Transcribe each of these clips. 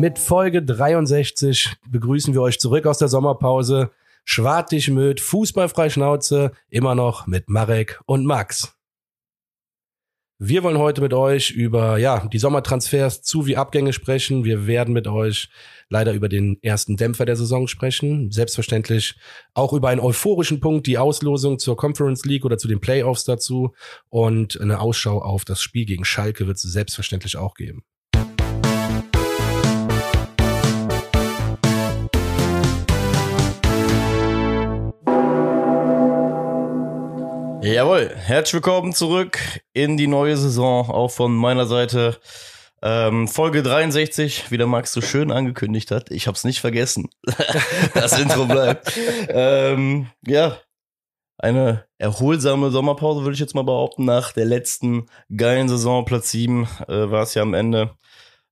Mit Folge 63 begrüßen wir euch zurück aus der Sommerpause. Schwartig mit Fußballfrei Schnauze, immer noch mit Marek und Max. Wir wollen heute mit euch über ja, die Sommertransfers zu wie Abgänge sprechen. Wir werden mit euch leider über den ersten Dämpfer der Saison sprechen. Selbstverständlich auch über einen euphorischen Punkt, die Auslosung zur Conference League oder zu den Playoffs dazu. Und eine Ausschau auf das Spiel gegen Schalke wird es selbstverständlich auch geben. Jawohl, herzlich willkommen zurück in die neue Saison, auch von meiner Seite. Ähm, Folge 63, wie der Max so schön angekündigt hat. Ich hab's nicht vergessen. das Intro bleibt. ähm, ja, eine erholsame Sommerpause, würde ich jetzt mal behaupten. Nach der letzten geilen Saison, Platz 7, äh, war es ja am Ende.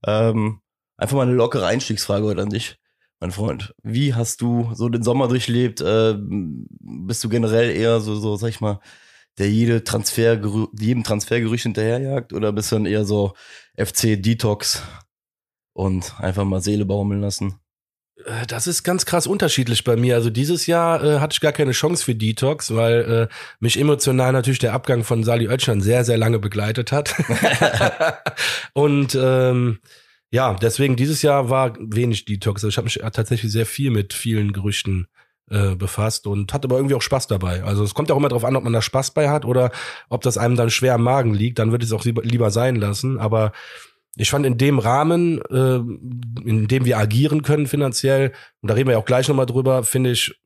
Ähm, einfach mal eine lockere Einstiegsfrage heute an dich mein Freund, wie hast du so den Sommer durchlebt? Äh, bist du generell eher so, so, sag ich mal, der jede Transfer, jedem Transfergerücht hinterherjagt oder bist du dann eher so FC Detox und einfach mal Seele baumeln lassen? Äh, das ist ganz krass unterschiedlich bei mir. Also dieses Jahr äh, hatte ich gar keine Chance für Detox, weil äh, mich emotional natürlich der Abgang von Sali Oetschan sehr, sehr lange begleitet hat. und ähm, ja, deswegen dieses Jahr war wenig Detox. Also ich habe mich tatsächlich sehr viel mit vielen Gerüchten äh, befasst und hatte aber irgendwie auch Spaß dabei. Also es kommt ja auch immer darauf an, ob man da Spaß bei hat oder ob das einem dann schwer am Magen liegt. Dann würde ich es auch lieber, sein lassen. Aber ich fand in dem Rahmen, äh, in dem wir agieren können finanziell, und da reden wir ja auch gleich nochmal drüber, finde ich,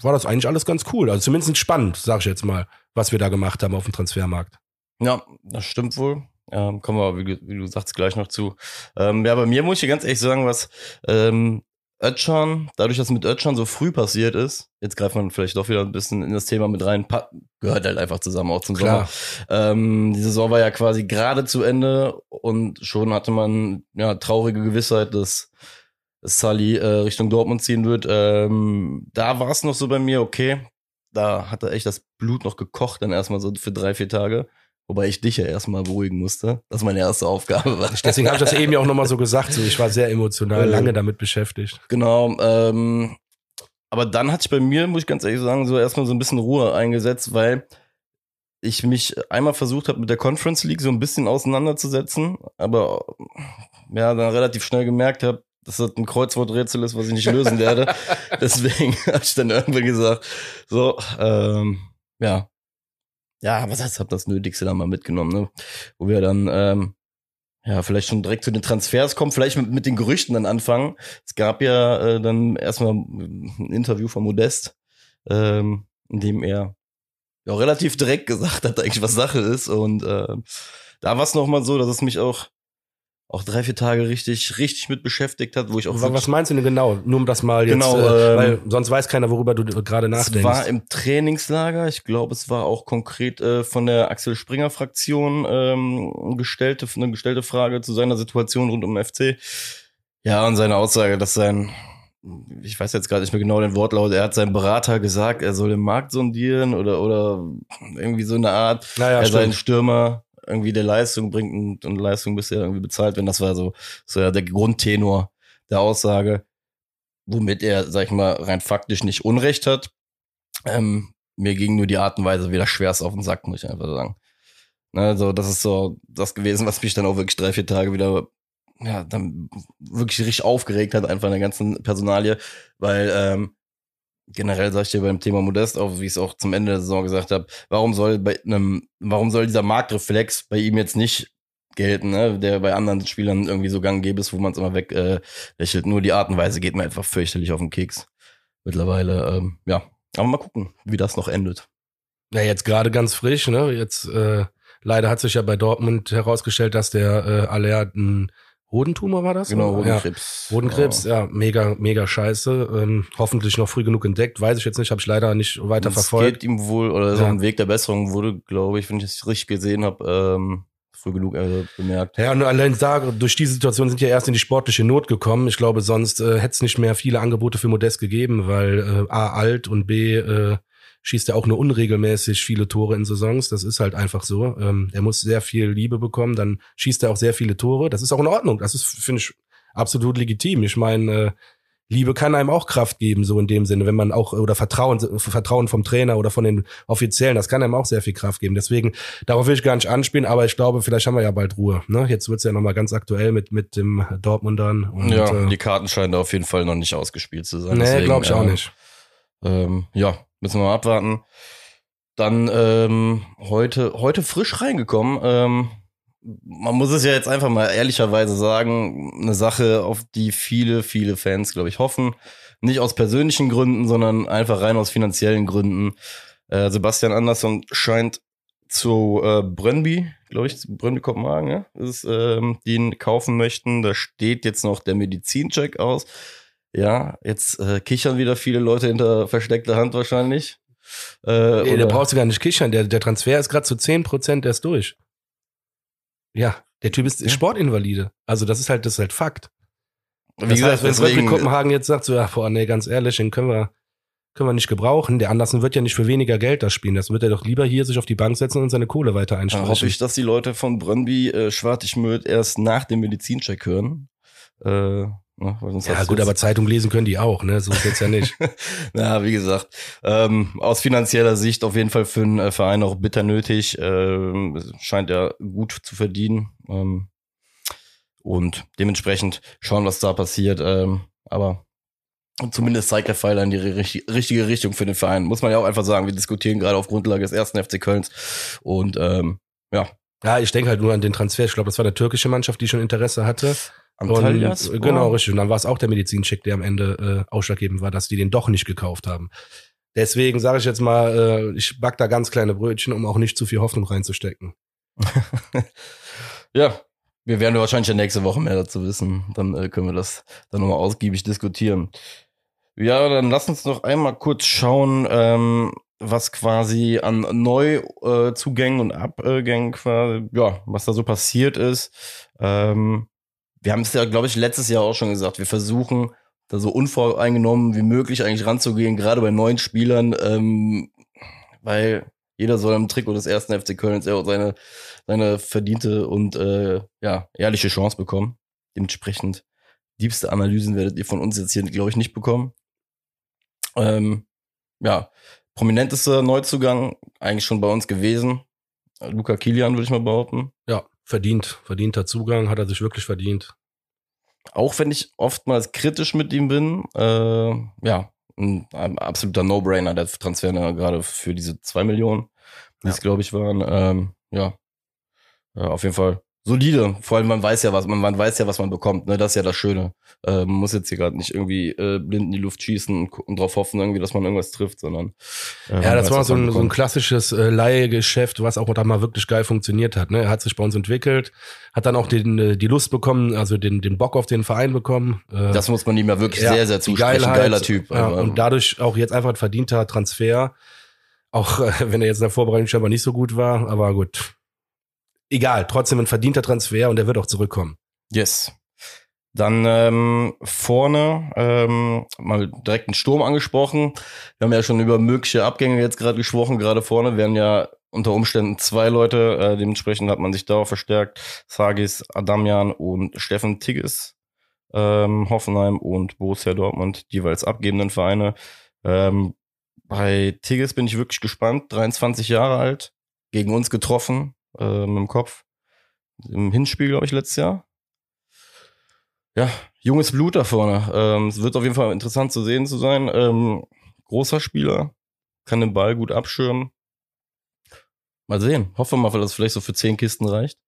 war das eigentlich alles ganz cool. Also zumindest spannend, sag ich jetzt mal, was wir da gemacht haben auf dem Transfermarkt. Ja, das stimmt wohl. Ähm, kommen wir, wie, wie, du sagst, gleich noch zu. Ähm, ja, bei mir muss ich ganz ehrlich sagen, was ähm, Ötchan, dadurch, dass mit Ötchan so früh passiert ist, jetzt greift man vielleicht doch wieder ein bisschen in das Thema mit rein, gehört halt einfach zusammen auch zum Klar. Sommer. Ähm, die Saison war ja quasi gerade zu Ende und schon hatte man ja traurige Gewissheit, dass Sully äh, Richtung Dortmund ziehen wird. Ähm, da war es noch so bei mir, okay, da hat er echt das Blut noch gekocht, dann erstmal so für drei, vier Tage. Wobei ich dich ja erstmal beruhigen musste. Das meine erste Aufgabe war. Deswegen habe ich das eben ja auch nochmal so gesagt. So, ich war sehr emotional, lange damit beschäftigt. Genau. Ähm, aber dann hat sich bei mir, muss ich ganz ehrlich sagen, so erstmal so ein bisschen Ruhe eingesetzt, weil ich mich einmal versucht habe, mit der Conference League so ein bisschen auseinanderzusetzen, aber ja, dann relativ schnell gemerkt habe, dass das ein Kreuzworträtsel ist, was ich nicht lösen werde. Deswegen habe ich dann irgendwann gesagt, so, ähm, ja, ja, was heißt, hab das Nötigste da mal mitgenommen, ne? Wo wir dann, ähm, ja, vielleicht schon direkt zu den Transfers kommen, vielleicht mit, mit den Gerüchten dann anfangen. Es gab ja äh, dann erstmal ein Interview von Modest, ähm, in dem er ja relativ direkt gesagt hat, eigentlich was Sache ist. Und äh, da war es nochmal so, dass es mich auch auch drei, vier Tage richtig, richtig mit beschäftigt hat, wo ich auch. Was meinst du denn genau? Nur um das mal jetzt, genau, äh, weil sonst weiß keiner, worüber du gerade nachdenkst. Es war im Trainingslager. Ich glaube, es war auch konkret äh, von der Axel Springer Fraktion ähm, gestellte, eine gestellte Frage zu seiner Situation rund um den FC. Ja, und seine Aussage, dass sein, ich weiß jetzt gerade nicht mehr genau den Wortlaut, er hat seinem Berater gesagt, er soll den Markt sondieren oder, oder irgendwie so eine Art. Naja, er sei ein Stürmer irgendwie der Leistung bringt und, und Leistung bisher irgendwie bezahlt wenn Das war so, so ja der Grundtenor der Aussage, womit er, sag ich mal, rein faktisch nicht Unrecht hat. Ähm, mir ging nur die Art und Weise wieder schwerst auf den Sack, muss ich einfach sagen. Also, das ist so das gewesen, was mich dann auch wirklich drei, vier Tage wieder, ja, dann wirklich richtig aufgeregt hat, einfach in der ganzen Personalie, weil ähm, generell sag ich dir beim Thema Modest, auch wie ich es auch zum Ende der Saison gesagt habe, warum soll bei einem, warum soll dieser Marktreflex bei ihm jetzt nicht gelten, ne? der bei anderen Spielern irgendwie so gang gäbe ist, wo man es immer weg äh. Nur die Art und Weise geht mir einfach fürchterlich auf den Keks. Mittlerweile, ähm, ja. Aber mal gucken, wie das noch endet. Ja, jetzt gerade ganz frisch, ne? Jetzt äh, leider hat sich ja bei Dortmund herausgestellt, dass der äh, Aller ein Hodentumor war das? Genau, Hodenkrebs. Ja, Hodenkrebs, ja, mega, mega scheiße. Ähm, hoffentlich noch früh genug entdeckt, weiß ich jetzt nicht, habe ich leider nicht weiter es verfolgt. geht ihm wohl, oder so ja. ein Weg der Besserung wurde, glaube ich, wenn ich es richtig gesehen habe, ähm, früh genug äh, bemerkt. Ja, und allein da, durch diese Situation sind ja erst in die sportliche Not gekommen. Ich glaube, sonst äh, hätte es nicht mehr viele Angebote für Modest gegeben, weil äh, A, alt und B, äh, schießt er auch nur unregelmäßig viele Tore in Saisons. Das ist halt einfach so. Ähm, er muss sehr viel Liebe bekommen, dann schießt er auch sehr viele Tore. Das ist auch in Ordnung. Das ist, finde ich, absolut legitim. Ich meine, äh, Liebe kann einem auch Kraft geben, so in dem Sinne, wenn man auch, oder Vertrauen, Vertrauen vom Trainer oder von den Offiziellen, das kann einem auch sehr viel Kraft geben. Deswegen, darauf will ich gar nicht anspielen, aber ich glaube, vielleicht haben wir ja bald Ruhe. Ne? Jetzt wird's ja nochmal ganz aktuell mit, mit dem Dortmundern. Und, ja, äh, die Karten scheinen da auf jeden Fall noch nicht ausgespielt zu sein. Nee, glaube ich äh, auch nicht. Ähm, ja, müssen wir mal abwarten. Dann ähm, heute, heute frisch reingekommen. Ähm, man muss es ja jetzt einfach mal ehrlicherweise sagen, eine Sache, auf die viele, viele Fans, glaube ich, hoffen. Nicht aus persönlichen Gründen, sondern einfach rein aus finanziellen Gründen. Äh, Sebastian Andersson scheint zu äh, Brøndby, glaube ich, zu Brøndby Kopenhagen, ja, ist, ähm, die ihn kaufen möchten. Da steht jetzt noch der Medizincheck aus. Ja, jetzt äh, kichern wieder viele Leute hinter versteckter Hand wahrscheinlich. Äh, nee, da brauchst du gar nicht kichern. Der, der Transfer ist gerade zu 10% erst durch. Ja, der Typ ist ja. Sportinvalide. Also das ist halt, das ist halt Fakt. Wie das gesagt, heißt, wenn Rugby Kopenhagen jetzt sagt, so, ja, boah, nee, ganz ehrlich, den können wir, können wir nicht gebrauchen. Der Andersen wird ja nicht für weniger Geld das spielen. Das wird er doch lieber hier sich auf die Bank setzen und seine Kohle weiter einstreichen. hoffe ich, dass die Leute von Brøndby äh, Schwartigmüll erst nach dem Medizincheck hören. Äh, Ne? ja gut, aber Zeitung lesen können die auch, ne? So ist jetzt ja nicht. Na, wie gesagt, ähm, aus finanzieller Sicht auf jeden Fall für einen äh, Verein auch bitter nötig. Ähm, scheint er gut zu verdienen. Ähm, und dementsprechend schauen, was da passiert. Ähm, aber zumindest zeigt der Pfeiler in die richtige Richtung für den Verein. Muss man ja auch einfach sagen. Wir diskutieren gerade auf Grundlage des ersten FC Kölns. Und ähm, ja, ja, ich denke halt nur an den Transfer. Ich glaube, das war eine türkische Mannschaft, die schon Interesse hatte. Antalias? Und, genau, richtig. Und dann war es auch der Medizincheck, der am Ende äh, ausschlaggebend war, dass die den doch nicht gekauft haben. Deswegen sage ich jetzt mal, äh, ich back da ganz kleine Brötchen, um auch nicht zu viel Hoffnung reinzustecken. ja, wir werden wahrscheinlich ja nächste Woche mehr dazu wissen. Dann äh, können wir das dann nochmal ausgiebig diskutieren. Ja, dann lass uns noch einmal kurz schauen, ähm, was quasi an Neuzugängen und Abgängen quasi, ja, was da so passiert ist. Ähm, wir haben es ja, glaube ich, letztes Jahr auch schon gesagt, wir versuchen da so unvoreingenommen wie möglich eigentlich ranzugehen, gerade bei neuen Spielern, ähm, weil jeder soll im Trikot des ersten FC Köln seine, seine verdiente und äh, ja, ehrliche Chance bekommen. Dementsprechend diebste Analysen werdet ihr von uns jetzt hier, glaube ich, nicht bekommen. Ähm, ja, prominentester Neuzugang eigentlich schon bei uns gewesen. Luca Kilian, würde ich mal behaupten. Ja, verdient, verdienter Zugang, hat er sich wirklich verdient. Auch wenn ich oftmals kritisch mit ihm bin, äh, ja, ein, ein absoluter No-Brainer, der Transfer gerade für diese zwei Millionen, die es, glaube ich, waren. Ähm, ja. ja, auf jeden Fall solide. Vor allem man weiß ja was, man, man weiß ja, was man bekommt. Ne, das ist ja das Schöne. Äh, man muss jetzt hier gerade nicht irgendwie äh, blind in die Luft schießen und, und darauf hoffen, irgendwie, dass man irgendwas trifft, sondern äh, ja, das war so ein, so ein klassisches äh, Leihgeschäft, was auch da mal wirklich geil funktioniert hat. Ne, er hat sich bei uns entwickelt, hat dann auch den äh, die Lust bekommen, also den den Bock auf den Verein bekommen. Äh, das muss man ihm ja wirklich ja, sehr sehr zusprechen. Geilheit, Geiler Typ. Ja, und dadurch auch jetzt einfach ein verdienter Transfer. Auch äh, wenn er jetzt in der Vorbereitung scheinbar nicht so gut war, aber gut egal, trotzdem ein verdienter Transfer und er wird auch zurückkommen. Yes. Dann ähm, vorne ähm, mal direkt einen Sturm angesprochen. Wir haben ja schon über mögliche Abgänge jetzt gerade gesprochen. Gerade vorne werden ja unter Umständen zwei Leute. Äh, dementsprechend hat man sich darauf verstärkt. Sagis Adamian und Steffen Tigges. Ähm, Hoffenheim und Borussia Dortmund, jeweils abgebenden Vereine. Ähm, bei Tigges bin ich wirklich gespannt. 23 Jahre alt, gegen uns getroffen äh, mit dem Kopf. Im Hinspiel, glaube ich, letztes Jahr. Ja, junges Blut da vorne. Ähm, es wird auf jeden Fall interessant zu sehen zu sein. Ähm, großer Spieler, kann den Ball gut abschirmen. Mal sehen. Hoffen wir mal, dass es vielleicht so für zehn Kisten reicht.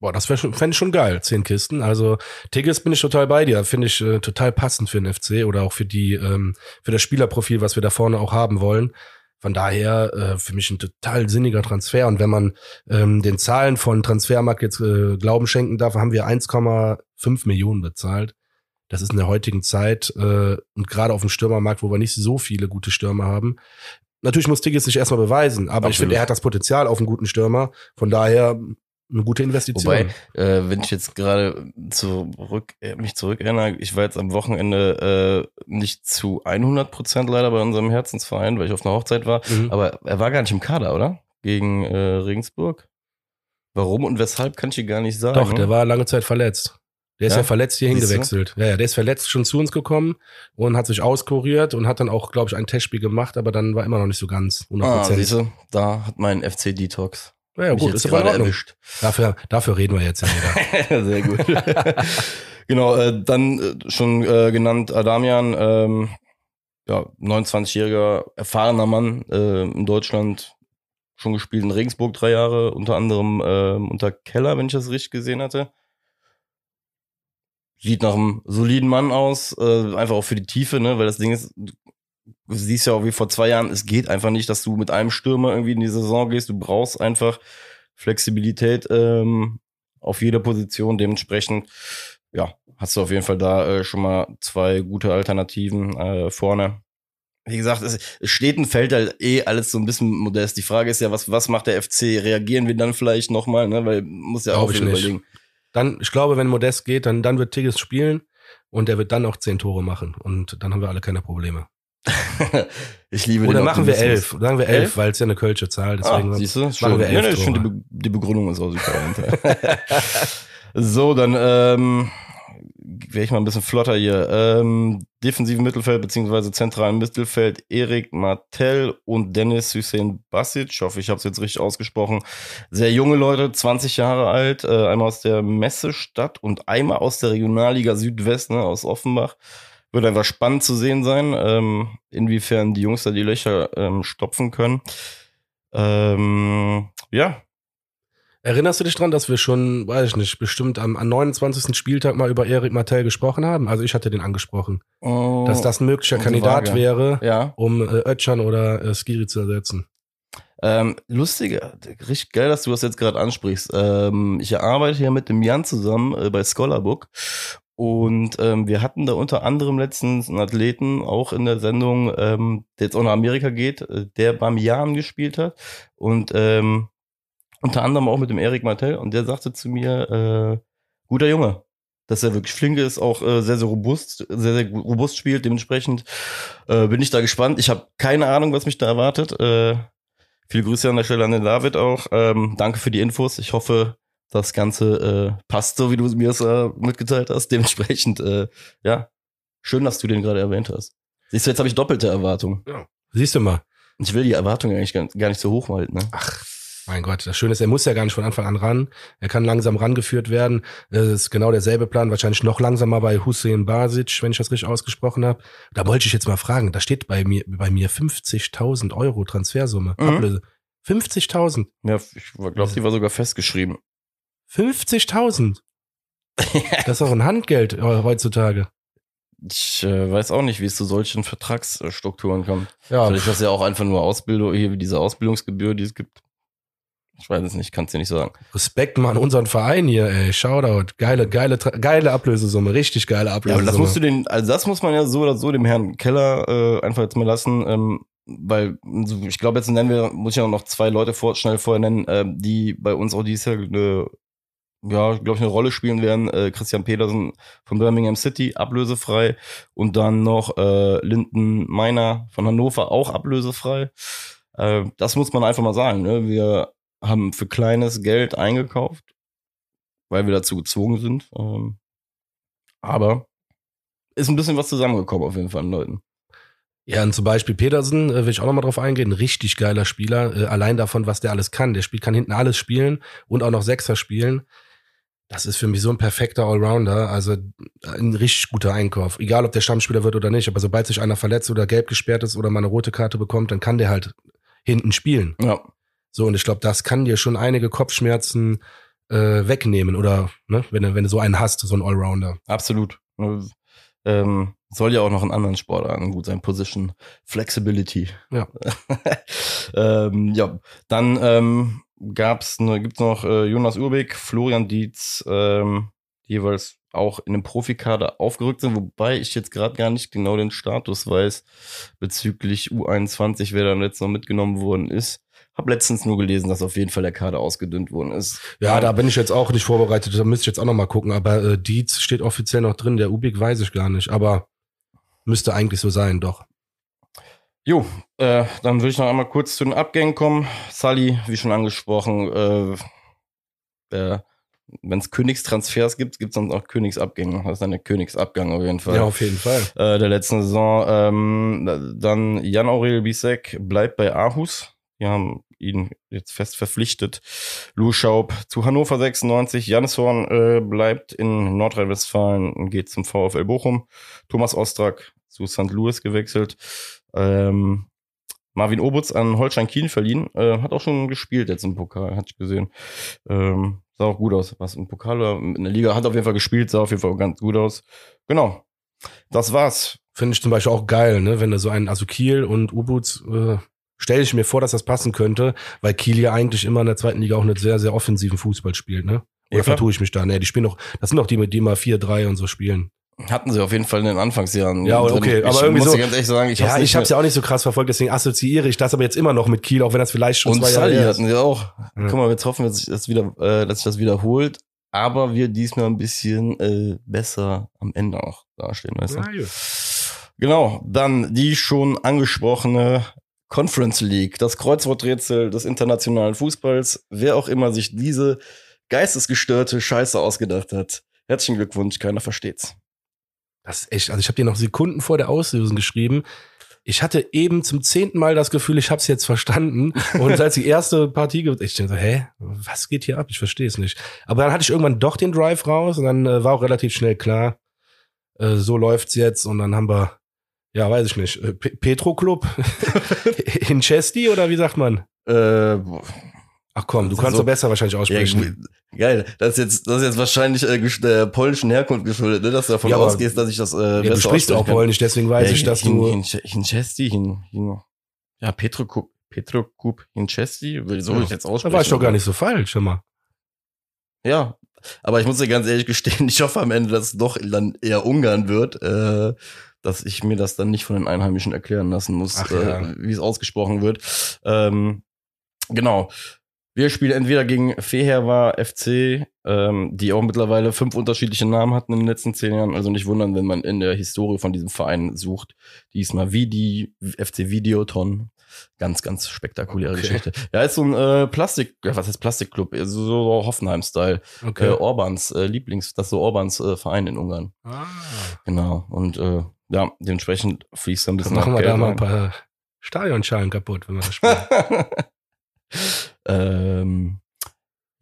Boah, das fände ich schon geil, zehn Kisten. Also Tigges bin ich total bei dir. Finde ich äh, total passend für den FC oder auch für die, ähm, für das Spielerprofil, was wir da vorne auch haben wollen. Von daher äh, für mich ein total sinniger Transfer. Und wenn man ähm, den Zahlen von Transfermarkt jetzt äh, Glauben schenken darf, haben wir 1,5 Millionen bezahlt. Das ist in der heutigen Zeit äh, und gerade auf dem Stürmermarkt, wo wir nicht so viele gute Stürmer haben. Natürlich muss Tigges sich erstmal beweisen, aber Absolut. ich finde, er hat das Potenzial auf einen guten Stürmer. Von daher eine gute Investition. Wobei, äh, wenn ich jetzt gerade zurück, äh, mich zurückerinnere, ich war jetzt am Wochenende äh, nicht zu 100 Prozent leider bei unserem Herzensverein, weil ich auf einer Hochzeit war, mhm. aber er war gar nicht im Kader, oder? Gegen äh, Regensburg. Warum und weshalb kann ich dir gar nicht sagen. Doch, der war lange Zeit verletzt. Der ist Ja? ja, verletzt hier hingewechselt. Ja, ja, der ist verletzt schon zu uns gekommen und hat sich auskuriert und hat dann auch, glaube ich, ein Testspiel gemacht, aber dann war immer noch nicht so ganz Ah, 100%. siehst du, da hat mein FC Detox ja, ja, mich gut, ist aber in Ordnung. erwischt. Dafür, dafür reden wir jetzt ja wieder. Sehr gut. genau, äh, dann äh, schon äh, genannt Adamian, ähm, ja, 29-jähriger, erfahrener Mann äh, in Deutschland, schon gespielt in Regensburg drei Jahre, unter anderem ähm, unter Keller, wenn ich das richtig gesehen hatte. Sieht nach einem soliden Mann aus, äh, einfach auch für die Tiefe, ne, weil das Ding ist, siehst ja auch wie vor zwei Jahren, es geht einfach nicht, dass du mit einem Stürmer irgendwie in die Saison gehst, du brauchst einfach Flexibilität ähm, auf jeder Position. Dementsprechend, ja, hast du auf jeden Fall da äh, schon mal zwei gute Alternativen äh, vorne. Wie gesagt, es, steht und fällt halt eh alles so ein bisschen modest. Die Frage ist ja, was, was macht der FC? Reagieren wir dann vielleicht nochmal, ne? Weil muss ja auch nicht. überlegen. Dann, ich glaube, wenn Modest geht, dann, dann wird Tigges spielen und der wird dann auch zehn Tore machen und dann haben wir alle keine Probleme. ich liebe Oder den machen wir elf, sagen wir Elf? elf, weil es ja eine Kölsche Zahl, Ah, deswegen siehst du? machen Schön. wir Nee, elf ich finde, die. Be die Begründung ist auch super. so, dann ähm, wäre ich mal ein bisschen flotter hier. Ähm, defensiven Mittelfeld beziehungsweise zentralen Mittelfeld Erik Martell und Dennis Hussein Basic. Ich hoffe, ich habe es jetzt richtig ausgesprochen. Sehr junge Leute, 20 Jahre alt, äh, einmal aus der Messestadt und einmal aus der Regionalliga Südwest, ne, aus Offenbach. Wird einfach spannend zu sehen sein, ähm, inwiefern die Jungs da die Löcher ähm, stopfen können. Ähm, ja, Erinnerst du dich dran, dass wir schon, weiß ich nicht, bestimmt am, am 29. Spieltag mal über Erik Martell gesprochen haben? Also ich hatte den angesprochen, Oh, dass das ein möglicher Kandidat vage. wäre, ja. um äh, Ötchan oder äh, Skiri zu ersetzen. Ähm, lustig, richtig geil, dass du das jetzt gerade ansprichst. Ähm, ich arbeite ja mit dem Jan zusammen äh, bei Scholarbook und ähm, wir hatten da unter anderem letztens einen Athleten auch in der Sendung, ähm, der jetzt auch nach Amerika geht, äh, der beim Jan gespielt hat und ähm, unter anderem auch mit dem Erik Martell und der sagte zu mir, äh, guter Junge, dass er wirklich flink ist, auch äh, sehr, sehr robust, sehr, sehr robust spielt. Dementsprechend äh, bin ich da gespannt. Ich habe keine Ahnung, was mich da erwartet. Äh, viele Grüße an der Stelle an den David auch. Ähm, danke für die Infos. Ich hoffe, das Ganze äh, passt so, wie du es mir äh, mitgeteilt hast. Dementsprechend, äh, ja, schön, dass du den gerade erwähnt hast. Siehst du, jetzt habe ich doppelte Erwartungen. Siehst du mal. Ich will die Erwartungen eigentlich gar, gar nicht so hoch halten. Ne? Ach, mein Gott, das Schöne ist, er muss ja gar nicht von Anfang an ran. Er kann langsam rangeführt werden. Das ist genau derselbe Plan, wahrscheinlich noch langsamer bei Hussein Basic, wenn ich das richtig ausgesprochen habe. Da wollte ich jetzt mal fragen, da steht bei mir bei mir 50.000 Euro Transfersumme, Mhm. Ablöse. 50.000. Ja, ich glaube, die war sogar festgeschrieben. 50.000. Das ist auch ein Handgeld äh, heutzutage. Ich äh, weiß auch nicht, wie es zu solchen Vertragsstrukturen kommt. Ja, Vielleicht ist das ja auch einfach nur Ausbildung, hier wie diese Ausbildungsgebühr, die es gibt. Ich weiß es nicht, kannst dir nicht sagen. Respekt mal an unseren Verein hier, ey. Shoutout. Geile, geile, geile Ablösesumme. Richtig geile Ja, Ablösesumme. aber das musst du den, also das muss man ja so oder so dem Herrn Keller äh, einfach jetzt mal lassen, ähm, weil ich glaube, jetzt nennen wir, muss ich ja noch zwei Leute vor, schnell vorher nennen, ähm, die bei uns auch dieses Jahr eine, ja, glaube ich, eine Rolle spielen werden. Äh, Christian Petersen von Birmingham City, ablösefrei. Und dann noch äh, Linden Meiner von Hannover, auch ablösefrei. Äh, das muss man einfach mal sagen. Ne? Wir haben für kleines Geld eingekauft, weil wir dazu gezwungen sind. Ähm, aber ist ein bisschen was zusammengekommen auf jeden Fall an Leuten. Ja, und zum Beispiel Petersen, äh, will ich auch nochmal drauf eingehen, ein richtig geiler Spieler, äh, allein davon, was der alles kann. Der spielt, kann hinten alles spielen und auch noch Sechser spielen. Das ist für mich so ein perfekter Allrounder, also ein richtig guter Einkauf. Egal, ob der Stammspieler wird oder nicht, aber sobald sich einer verletzt oder gelb gesperrt ist oder mal eine rote Karte bekommt, dann kann der halt hinten spielen. Ja, So, und ich glaube, das kann dir schon einige Kopfschmerzen äh, wegnehmen oder, ne, wenn du, wenn du so einen hast, so einen Allrounder. absolut. Ähm, soll ja auch noch in anderen Sportarten gut sein. Position Flexibility. Ja. ähm, ja, dann ähm, gab's ne, gibt's noch äh, Jonas Urbeck, Florian Dietz, ähm, die jeweils auch in dem Profikader aufgerückt sind, wobei ich jetzt gerade gar nicht genau den Status weiß bezüglich U21, wer da jetzt noch mitgenommen worden ist. Hab letztens nur gelesen, dass auf jeden Fall der Kader ausgedünnt worden ist. Ja, da bin ich jetzt auch nicht vorbereitet, da müsste ich jetzt auch noch mal gucken, aber äh, Dietz steht offiziell noch drin, der Ubik weiß ich gar nicht, aber müsste eigentlich so sein, doch. Jo, äh, dann würde ich noch einmal kurz zu den Abgängen kommen. Sully, wie schon angesprochen, äh, äh, wenn es Königstransfers gibt, gibt es dann auch Königsabgänge. Das ist eine Königsabgang auf jeden Fall. Ja, auf jeden Fall. Äh, der letzten Saison. Ähm, dann Jan Aurel Bisek bleibt bei Aarhus. Wir haben ihn jetzt fest verpflichtet. Lou Schaub zu Hannover 96. Janis Horn äh, bleibt in Nordrhein-Westfalen und geht zum VfL Bochum. Thomas Ostrak zu St. Louis gewechselt. Ähm, Marvin Obutz an Holstein Kiel verliehen. Äh, hat auch schon gespielt jetzt im Pokal, hatte ich gesehen. Ähm, sah auch gut aus. Was im Pokal oder in der Liga hat auf jeden Fall gespielt, sah auf jeden Fall ganz gut aus. Genau. Das war's. Finde ich zum Beispiel auch geil, ne? wenn da so ein, also Kiel und Ubutz, äh, stelle ich mir vor, dass das passen könnte, weil Kiel ja eigentlich immer in der zweiten Liga auch einen sehr, sehr offensiven Fußball spielt, ne? Oder Ja, vertue ich mich da? Ne, die spielen doch, das sind doch die, die mal 4-3 und so spielen. Hatten sie auf jeden Fall in den Anfangsjahren. Ja, okay, ich aber irgendwie muss so- ganz ehrlich sagen, ich ja, ich habe es ja auch nicht so krass verfolgt, deswegen assoziiere ich das aber jetzt immer noch mit Kiel, auch wenn das vielleicht schon Und zwei Jahre ist. hatten sie auch. Ja. Guck mal, jetzt hoffen wir, dass sich das wieder, äh, dass sich das wiederholt. Aber wir diesmal ein bisschen äh, besser am Ende auch dastehen, weißt du? Ja, gut. Genau, dann die schon angesprochene Conference League, das Kreuzworträtsel des internationalen Fußballs. Wer auch immer sich diese geistesgestörte Scheiße ausgedacht hat. Herzlichen Glückwunsch, keiner versteht's. Das ist echt, also ich habe dir noch Sekunden vor der Auslösung geschrieben. Ich hatte eben zum zehnten Mal das Gefühl, ich habe es jetzt verstanden. Und als die erste Partie, ich dachte, hä, was geht hier ab? Ich verstehe es nicht. Aber dann hatte ich irgendwann doch den Drive raus und dann äh, war auch relativ schnell klar, äh, so läuft's jetzt. Und dann haben wir, ja, weiß ich nicht, äh, Pe- Petro Club in Chesty oder wie sagt man? Äh, boah. Ach komm, du kannst so- so besser wahrscheinlich ja, aussprechen. geil. Das ist jetzt, das ist jetzt wahrscheinlich äh, der polnischen Herkunft geschuldet, ne? dass du davon Ja, ausgehst, dass ich das äh, Ja, du besser sprichst auch. Polnisch, deswegen weiß Ja, ich, dass hin, du. hin, Hinchesti, hin, hin, ja, Petrokup, Petrokup Hinchesti, so Ja. ich jetzt da aussprechen. war ich doch gar nicht so falsch, mal. Ja, aber ich muss dir ganz ehrlich gestehen, ich hoffe am Ende, dass es doch dann eher Ungarn wird, äh, dass ich mir das dann nicht von den Einheimischen erklären lassen muss, Ach ja. äh, wie es ausgesprochen wird. Ähm, genau. Wir spielen entweder gegen Fehervar FC, ähm, die auch mittlerweile fünf unterschiedliche Namen hatten in den letzten zehn Jahren. Also nicht wundern, wenn man in der Historie von diesem Verein sucht. Diesmal wie die FC Videoton. Ganz, ganz spektakuläre Okay. Geschichte. Ja, ist so ein äh, Plastik, ja, was heißt Plastikclub? So, so Hoffenheim-Style. Okay. Äh, Orbans äh, Lieblings, das ist so Orbans äh, Verein in Ungarn. ah. Genau. Und äh, ja, dementsprechend fließt da ein Dann bisschen machen auch wir da Geld mal ein paar Stadionschalen kaputt, wenn wir das spielen. ähm,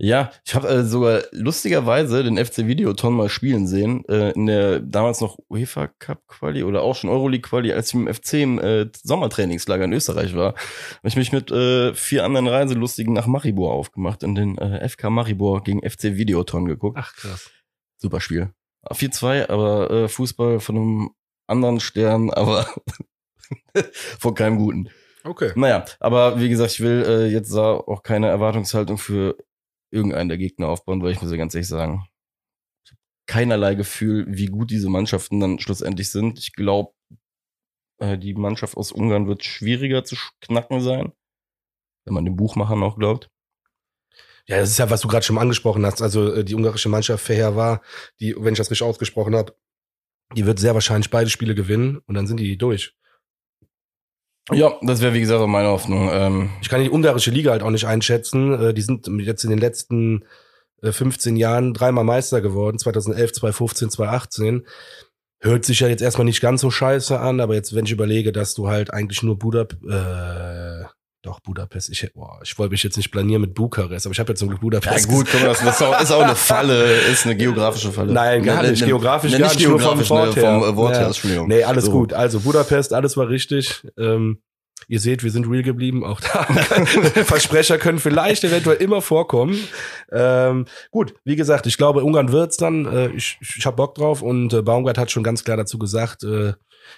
ja, ich habe äh, sogar lustigerweise den FC Videoton mal spielen sehen, äh, in der damals noch UEFA Cup Quali oder auch schon Euroleague Quali, als ich dem FC im äh, Sommertrainingslager in Österreich war, habe ich mich mit äh, vier anderen Reiselustigen nach Maribor aufgemacht und den äh, FK Maribor gegen FC Videoton geguckt. Ach krass. Super Spiel. 4-2, aber äh, Fußball von einem anderen Stern, aber von keinem guten. Okay. Naja, aber wie gesagt, ich will äh, jetzt auch keine Erwartungshaltung für irgendeinen der Gegner aufbauen, weil ich muss ja ganz ehrlich sagen, ich keinerlei Gefühl, wie gut diese Mannschaften dann schlussendlich sind. Ich glaube, äh, die Mannschaft aus Ungarn wird schwieriger zu knacken sein, wenn man den Buchmachern auch glaubt. Ja, das ist ja, was du gerade schon mal angesprochen hast. Also äh, die ungarische Mannschaft Feher war, die, wenn ich das richtig ausgesprochen habe, die wird sehr wahrscheinlich beide Spiele gewinnen und dann sind die durch. Ja, das wäre wie gesagt auch meine Hoffnung. Ähm, Ich kann die ungarische Liga halt auch nicht einschätzen. Äh, Die sind jetzt in den letzten äh, 15 Jahren dreimal Meister geworden, 2011, 2015, 2018. Hört sich ja jetzt erstmal nicht ganz so scheiße an, aber jetzt, wenn ich überlege, dass du halt eigentlich nur Budapest, äh, doch Budapest, ich, boah, ich wollte mich jetzt nicht planieren mit Bukarest, aber ich habe jetzt zum Glück ja Budapest gut, komm, das, ist, auch, ist auch eine Falle, ist eine geografische Falle. Nein, gar Ne, nicht. ne, Geografisch ne, gar nicht nicht, nur vom geografisch, Wort ne, her. vom Wort her, Ja. Entschuldigung. Nee, alles So. gut. Also Budapest, alles war richtig. Ähm, ihr seht, wir sind real geblieben. Auch da Versprecher können vielleicht eventuell immer vorkommen. Ähm, gut, wie gesagt, ich glaube, Ungarn wird's dann. Äh, ich ich, habe Bock drauf und äh, Baumgart hat schon ganz klar dazu gesagt, äh,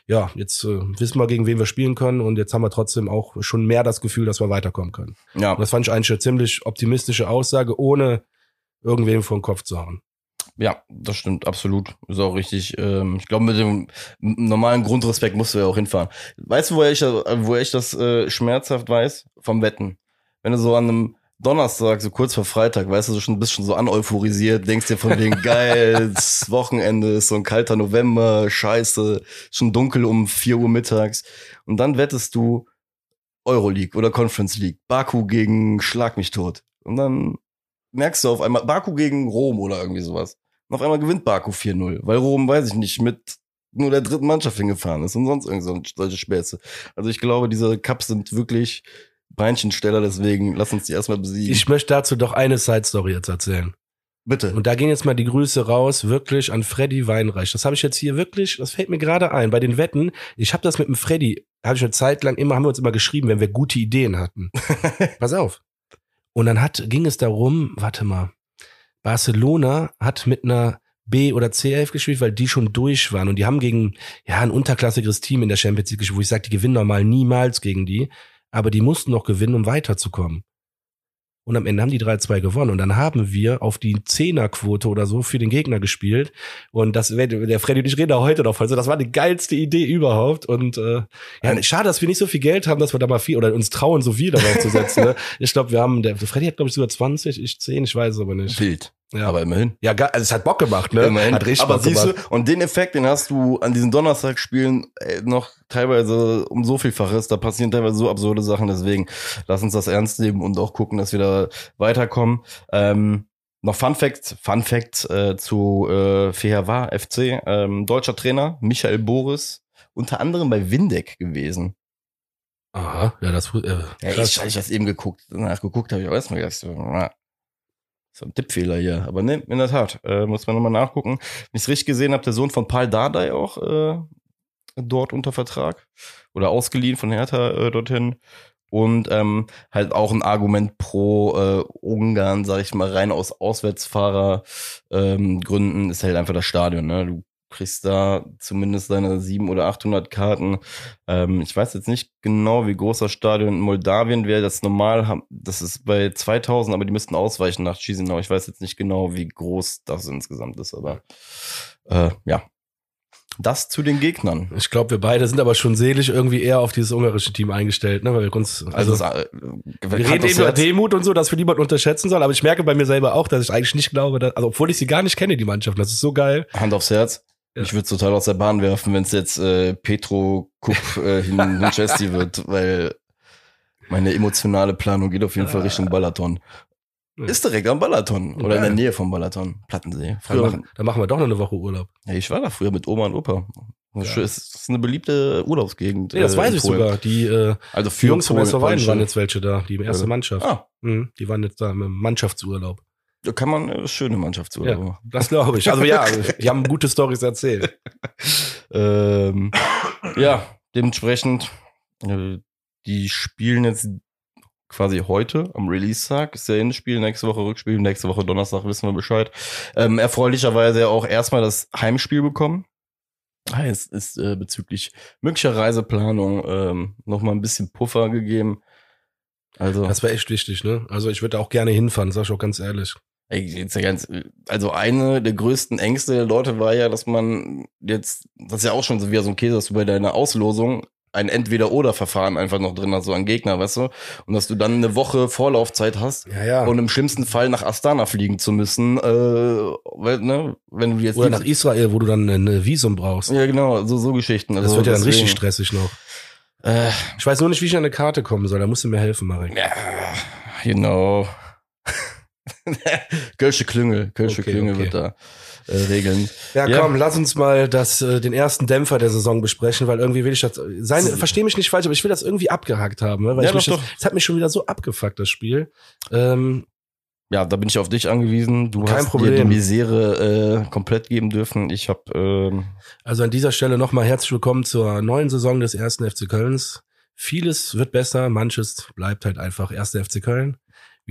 ja, jetzt äh, wissen wir, gegen wen wir spielen können und jetzt haben wir trotzdem auch schon mehr das Gefühl, dass wir weiterkommen können. Ja, Und das fand ich eigentlich eine ziemlich optimistische Aussage, ohne irgendwem vor den Kopf zu hauen. Ja, das stimmt, absolut. Ist auch richtig. Ähm, ich glaube, mit dem normalen Grundrespekt musst du ja auch hinfahren. Weißt du, woher ich, das- woher ich das äh, schmerzhaft weiß? Vom Wetten. Wenn du so an einem Donnerstag, so kurz vor Freitag, weißt du, so schon, bist schon so aneuphorisiert, denkst dir von wegen geil, Wochenende ist so ein kalter November, scheiße, schon dunkel um 4 Uhr mittags. Und dann wettest du Euroleague oder Conference League, Baku gegen Schlag mich tot. Und dann merkst du auf einmal Baku gegen Rom oder irgendwie sowas. Und auf einmal gewinnt Baku 4-0, weil Rom, weiß ich nicht, mit nur der dritten Mannschaft hingefahren ist und sonst irgend so solche Späße. Also ich glaube, diese Cups sind wirklich Beinchensteller, deswegen lass uns die erstmal besiegen. Ich möchte dazu doch eine Side-Story jetzt erzählen. Bitte. Und da gehen jetzt mal die Grüße raus, wirklich an Freddy Weinreich. Das habe ich jetzt hier wirklich, das fällt mir gerade ein, bei den Wetten. Ich habe das mit dem Freddy, habe ich eine Zeit lang immer, haben wir uns immer geschrieben, wenn wir gute Ideen hatten. Pass auf. Und dann hat, ging es darum, warte mal, Barcelona hat mit einer B oder C11 gespielt, weil die schon durch waren und die haben gegen ja ein unterklassiges Team in der Champions League gespielt, wo ich sage, die gewinnen normal niemals gegen die, aber die mussten noch gewinnen, um weiterzukommen. Und am Ende haben die 3-2 gewonnen. Und dann haben wir auf die Zehnerquote oder so für den Gegner gespielt. Und das, der Freddy und ich reden da heute noch. Also das war die geilste Idee überhaupt. Und äh, ja, schade, dass wir nicht so viel Geld haben, dass wir da mal viel oder uns trauen, so viel darauf zu setzen. Ne? Ich glaube, wir haben, der Freddy hat, glaube ich, sogar 20, ich 10, ich weiß es aber nicht. Wild. Ja. Aber immerhin. Ja, also es hat Bock gemacht, ne? Immerhin. Hat richtig Aber Bock siehst gemacht. du, und den Effekt, den hast du an diesen Donnerstagsspielen äh, noch teilweise um so vielfaches. Da passieren teilweise so absurde Sachen. Deswegen lass uns das ernst nehmen und auch gucken, dass wir da weiterkommen. Ähm, noch Fun Fact, Fun Fact äh, zu äh, Fehervar FC. Ähm, deutscher Trainer Michael Boris, unter anderem bei Windeck gewesen. Aha, ja, das äh, Ja, ich, ich das eben geguckt, nachgeguckt, habe ich auch erstmal gedacht, na, so ein Tippfehler hier. Aber ne, in der Tat, äh, muss man nochmal nachgucken. Wenn ich es richtig gesehen habe, der Sohn von Paul Dardai auch äh, dort unter Vertrag oder ausgeliehen von Hertha äh, dorthin. Und ähm, halt auch ein Argument pro äh, Ungarn, sag ich mal, rein aus Auswärtsfahrer ähm, Gründen ist halt einfach das Stadion. Ne? Du kriegst da zumindest deine 700 oder 800 Karten. Ähm, ich weiß jetzt nicht genau, wie groß das Stadion in Moldawien wäre. Das normal, haben- das ist bei 2000, aber die müssten ausweichen nach Chisinau. Ich weiß jetzt nicht genau, wie groß das insgesamt ist, aber äh, ja. Das zu den Gegnern. Ich glaube, wir beide sind aber schon seelisch irgendwie eher auf dieses ungarische Team eingestellt, ne? Weil wir uns, Also, also, äh, wir reden eben über Demut und so, dass wir niemanden unterschätzen sollen, aber ich merke bei mir selber auch, dass ich eigentlich nicht glaube, dass, also obwohl ich sie gar nicht kenne, die Mannschaft, das ist so geil. Hand aufs Herz. Ja. Ich würde total aus der Bahn werfen, wenn es jetzt äh, Petro Kup äh, hin Winchester wird, weil meine emotionale Planung geht auf jeden Fall Richtung Balaton. Ja. Ist direkt am Balaton oder in der. Nähe vom Balaton, Plattensee. Früher, machen, dann machen wir doch noch eine Woche Urlaub. ja, ich war da früher mit Oma und Opa. Das Ja. ist, eine beliebte Urlaubsgegend. Nee, das äh, weiß ich Polen. sogar. Die, äh, Also die Jungs von SV Weiden waren jetzt welche da, die erste Ja. Mannschaft. Ah, Mhm, die waren jetzt da im Mannschaftsurlaub. Da kann man äh, schöne Mannschaftsurlaub Ja. machen. Das glaube ich. Also ja, die haben gute Stories erzählt. Ähm, ja, dementsprechend, äh, die spielen jetzt quasi heute am Release-Tag. Ist ja Hinspiel, nächste Woche Rückspiel, nächste Woche Donnerstag wissen wir Bescheid. Ähm, erfreulicherweise auch erstmal das Heimspiel bekommen. Heißt, ist äh, bezüglich möglicher Reiseplanung ähm, nochmal ein bisschen Puffer gegeben. Also, Das wäre echt wichtig, ne? Also ich würde auch gerne hinfahren, sag ich auch ganz ehrlich. Jetzt ja ganz, also eine der größten Ängste der Leute war ja, dass man jetzt, das ist ja auch schon so wieder so ein Käse, dass du bei deiner Auslosung ein Entweder-Oder-Verfahren einfach noch drin hast, so ein Gegner, weißt du? Und dass du dann eine Woche Vorlaufzeit hast Ja, ja. und im schlimmsten Fall nach Astana fliegen zu müssen, äh, weil, ne, wenn du jetzt Oder nach Israel, wo du dann ein Visum brauchst. ja genau, so, so Geschichten. Das Also wird ja dann deswegen, richtig stressig noch. Äh, Ich weiß nur nicht, wie ich an eine Karte kommen soll. Da musst du mir helfen, Marek. ja, genau. Kölsche Klüngel, Kölsche Okay, Klüngel okay. wird da äh, regeln. Ja, Ja. komm, lass uns mal das, äh, den ersten Dämpfer der Saison besprechen, weil irgendwie will ich das, sein, versteh mich nicht falsch, aber ich will das irgendwie abgehakt haben, ne? weil Ja, ich mich doch, das, es hat mich schon wieder so abgefuckt, das Spiel. Ähm, Ja, da bin ich auf dich angewiesen. Du Kein hast dir Problem. die Misere äh, komplett geben dürfen. Ich habe ähm, also an dieser Stelle nochmal herzlich willkommen zur neuen Saison des ersten FC Kölns. Vieles wird besser, manches bleibt halt einfach erster FC Köln.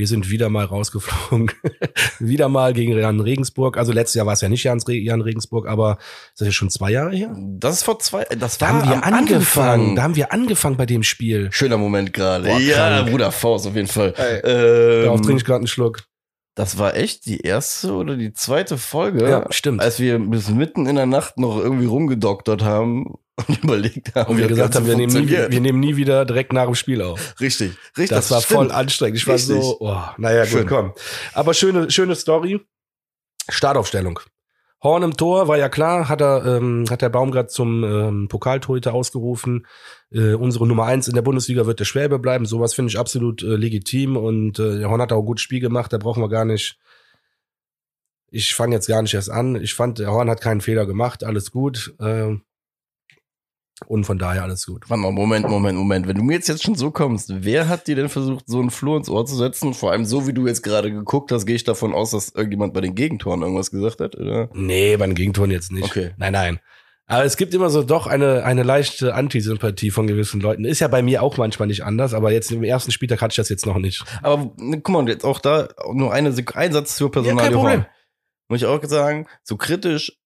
Wir sind wieder mal rausgeflogen. wieder mal gegen Jan Regensburg. Also letztes Jahr war es ja nicht Jans Re Jan Regensburg, aber ist das ja schon zwei Jahre her? das ist vor zwei, das Da war haben wir angefangen. Anfang. Da haben wir angefangen bei dem Spiel. Schöner Moment gerade. Ja. Bruder Faust auf jeden Fall. Ey, Ähm, Darauf trinke ich gerade einen Schluck. das war echt die erste oder die zweite Folge, Ja, stimmt. als wir bis mitten in der Nacht noch irgendwie rumgedoktert haben und überlegt haben, Und wir das gesagt haben, wir nehmen, nie, wir nehmen nie wieder direkt nach dem Spiel auf. Richtig, richtig. Das, war stimmt. voll anstrengend. Ich war Richtig. so, oh, naja, gut, Schön. komm. Aber schöne, schöne Story. Startaufstellung. Horn im Tor war ja klar, hat er ähm, hat der Baumgart zum ähm, Pokaltorhüter ausgerufen. Äh, unsere Nummer eins in der Bundesliga wird der Schwäbe bleiben. Sowas finde ich absolut äh, legitim und äh, Horn hat auch ein gutes Spiel gemacht. Da brauchen wir gar nicht. Ich fange jetzt gar nicht erst an. Ich fand, der Horn hat keinen Fehler gemacht. Alles gut. Äh, und von daher alles gut. Warte mal, Moment, Moment, Moment. Wenn du mir jetzt, jetzt schon so kommst, wer hat dir denn versucht, so einen Floh ins Ohr zu setzen? Vor allem so, wie du jetzt gerade geguckt hast, gehe ich davon aus, dass irgendjemand bei den Gegentoren irgendwas gesagt hat, oder? Nee, bei den Gegentoren jetzt nicht. Okay. Nein, nein. Aber es gibt immer so doch eine, eine leichte Antisympathie von gewissen Leuten. Ist ja bei mir auch manchmal nicht anders, aber jetzt im ersten Spieltag hatte ich das jetzt noch nicht. Aber ne, guck mal, jetzt auch da nur eine, Sek- ein Satz zur Personalie kein Problem. Horn. Muss ich auch sagen, so kritisch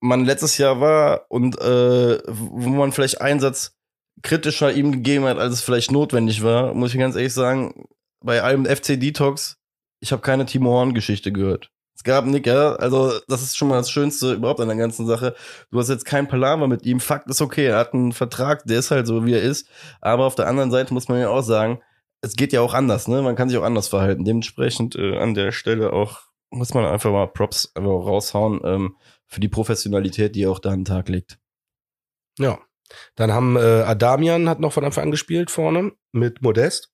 man letztes Jahr war und äh, wo man vielleicht einen Satz kritischer ihm gegeben hat, als es vielleicht notwendig war, muss ich ganz ehrlich sagen, bei allem FC Detox, ich habe keine Timo Horn-Geschichte gehört. Es gab Nick, ja, also das ist schon mal das Schönste überhaupt an der ganzen Sache. Du hast jetzt kein Palaver mit ihm. Fakt ist okay, er hat einen Vertrag, der ist halt so, wie er ist. Aber auf der anderen Seite muss man ja auch sagen, es geht ja auch anders, ne? Man kann sich auch anders verhalten. Dementsprechend äh, an der Stelle auch muss man einfach mal Props einfach raushauen ähm, für die Professionalität, die er auch da an den Tag legt. Ja. Dann haben äh, Adamian hat noch von Anfang an gespielt vorne mit Modest.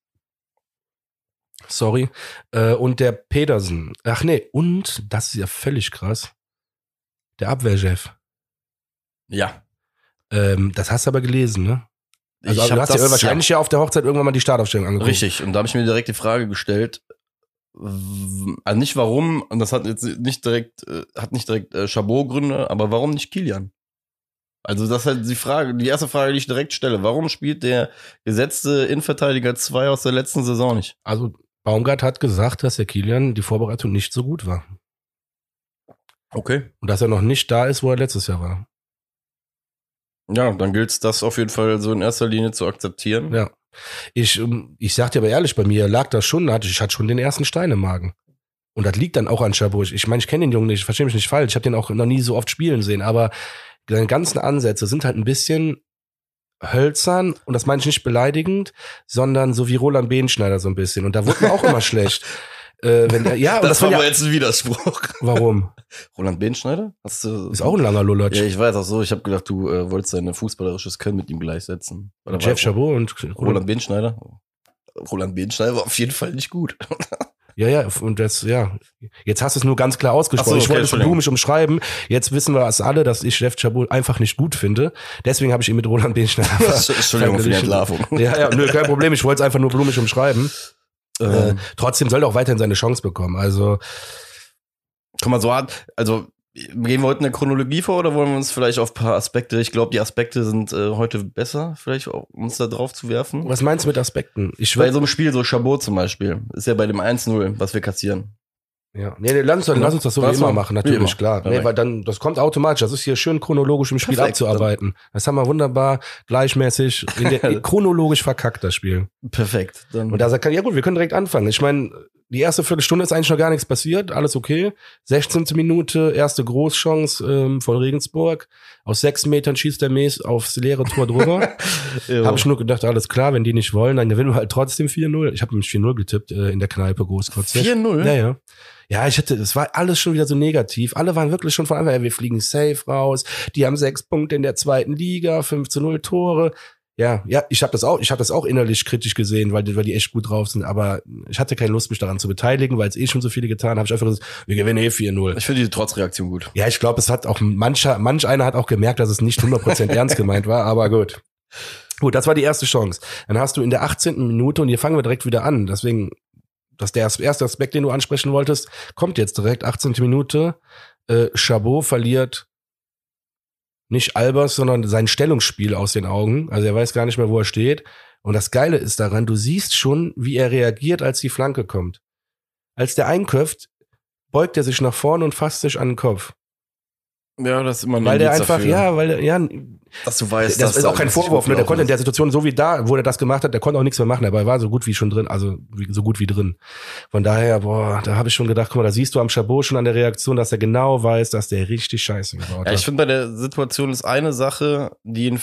Sorry. Äh, und der Pedersen. Ach nee, und das ist ja völlig krass. Der Abwehrchef. Ja. Ähm, das hast du aber gelesen, ne? Also Ich du hab hast ja das- wahrscheinlich ja. auf der Hochzeit irgendwann mal die Startaufstellung angeguckt. Richtig. Und da habe ich mir direkt die Frage gestellt, also nicht warum, und das hat jetzt nicht direkt, äh, hat nicht direkt äh, Chabot-Gründe, aber warum nicht Kilian? Also das ist halt die Frage, die erste Frage, die ich direkt stelle. Warum spielt der gesetzte Innenverteidiger 2 aus der letzten Saison nicht? Also Baumgart hat gesagt, dass der Kilian die Vorbereitung nicht so gut war. Okay. Und dass er noch nicht da ist, wo er letztes Jahr war. Ja, dann gilt es das auf jeden Fall so in erster Linie zu akzeptieren. Ja. Ich, ähm, ich sag dir aber ehrlich, bei mir lag das schon, hatte ich, hatte schon den ersten Stein im Magen. Und das liegt dann auch an Chabot. Ich meine, ich kenne den Jungen nicht, verstehe mich nicht falsch. Ich habe den auch noch nie so oft spielen sehen, aber seine ganzen Ansätze sind halt ein bisschen hölzern und das meine ich nicht beleidigend, sondern so wie Roland Behnschneider so ein bisschen. Und da wurde mir auch immer schlecht. Äh, wenn der, ja, und das, war war aber ja, jetzt ein Widerspruch. warum? Roland Behnschneider? Hast du, Ist auch ein langer Lulatsch. Ja, ich weiß auch so. Ich habe gedacht, du äh, wolltest dein fußballerisches Können mit ihm gleichsetzen. Oder Jeff Chabot und Roland Behnschneider. Roland Behnschneider war auf jeden Fall nicht gut. Ja, ja, und das, ja. Jetzt hast du es nur ganz klar ausgesprochen. So, ich okay, wollte es blumisch umschreiben. Jetzt wissen wir es alle, dass ich Jeff Chabot einfach nicht gut finde. Deswegen habe ich ihn mit Roland Behnschneider Entschuldigung für die Entlarvung. Ja, ja, nö, kein Problem. Ich wollte es einfach nur blumisch umschreiben. Äh, Ähm, trotzdem soll er auch weiterhin seine Chance bekommen. Also, Guck mal, so hart, also gehen wir heute in der Chronologie vor oder wollen wir uns vielleicht auf ein paar Aspekte, ich glaube, die Aspekte sind äh, heute besser, vielleicht auch, um uns da drauf zu werfen. was meinst du mit Aspekten? Ich Bei so einem Spiel, so Chabot zum Beispiel, ist ja bei dem 1-0, was wir kassieren. Ja. Nee, nee, lass, uns, lass uns das so wie immer machen, natürlich, immer. klar. Nee, weil dann, das kommt automatisch. Das ist hier schön chronologisch im Spiel Perfekt, abzuarbeiten. Das haben wir wunderbar, gleichmäßig, der, chronologisch verkackt, das Spiel. Perfekt. Dann Und da sagt er, ja gut, wir können direkt anfangen. Ich meine, die erste Viertelstunde ist eigentlich noch gar nichts passiert, alles okay. 16. Minute, erste Großchance ähm, von Regensburg. Aus sechs Metern schießt der Mees aufs leere Tor drüber. Habe ich nur gedacht, alles klar, wenn die nicht wollen, dann gewinnen wir halt trotzdem 4-0. Ich habe nämlich 4-0 getippt äh, in der Kneipe großkotzig. 4-0? Ja, ja. Ja, ich hätte, das war alles schon wieder so negativ. Alle waren wirklich schon von Anfang an, wir fliegen safe raus. Die haben sechs Punkte in der zweiten Liga, 5 zu 0 Tore. Ja, ja, ich habe das auch, ich habe das auch innerlich kritisch gesehen, weil, die- weil die echt gut drauf sind. Aber ich hatte keine Lust, mich daran zu beteiligen, weil es eh schon so viele getan. Habe ich einfach gesagt, wir gewinnen eh 4-0. Ich finde die Trotzreaktion gut. Ja, ich glaube, es hat auch mancher, manch einer hat auch gemerkt, dass es nicht 100% ernst gemeint war, aber gut. Gut, das war die erste Chance. Dann hast du in der 18. Minute, und hier fangen wir direkt wieder an, deswegen, das ist der erste Aspekt, den du ansprechen wolltest, kommt jetzt direkt, 18. Minute, äh, Chabot verliert nicht Albers, sondern sein Stellungsspiel aus den Augen. Also er weiß gar nicht mehr, wo er steht. Und das Geile ist daran, du siehst schon, wie er reagiert, als die Flanke kommt. Als der einköpft, beugt er sich nach vorne und fasst sich an den Kopf. Ja, das ist immer ein Weil der einfach, dafür, ja, weil der, ja, dass du weißt, das dass ist auch kein Vorwurf, ne? Der konnte in der. Situation, so wie da, wo er das gemacht hat, der konnte auch nichts mehr machen, aber er war so gut wie schon drin, also wie, so gut wie drin. Von daher, boah, da habe ich schon gedacht, guck mal, da siehst du am Chabot schon an der Reaktion, dass er genau weiß, dass der richtig scheiße gebaut Ja, ich hat. finde, bei der Situation ist eine Sache, die ihn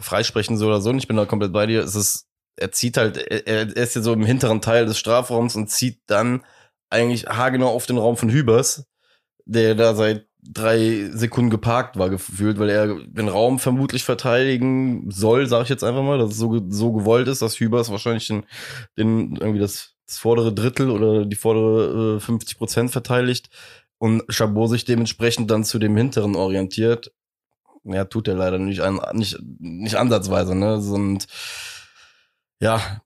freisprechen so oder so, und ich bin da komplett bei dir, es ist, er zieht halt, er, er ist ja so im hinteren Teil des Strafraums und zieht dann eigentlich haargenau auf den Raum von Hübers, der da seit drei Sekunden geparkt war gefühlt, weil er den Raum vermutlich verteidigen soll, sage ich jetzt einfach mal, dass es so, so gewollt ist, dass Hübers wahrscheinlich den, den irgendwie das, das vordere Drittel oder die vordere äh, 50 Prozent verteidigt und Chabot sich dementsprechend dann zu dem hinteren orientiert. Ja, tut er leider nicht, nicht, nicht ansatzweise, ne? Und ja,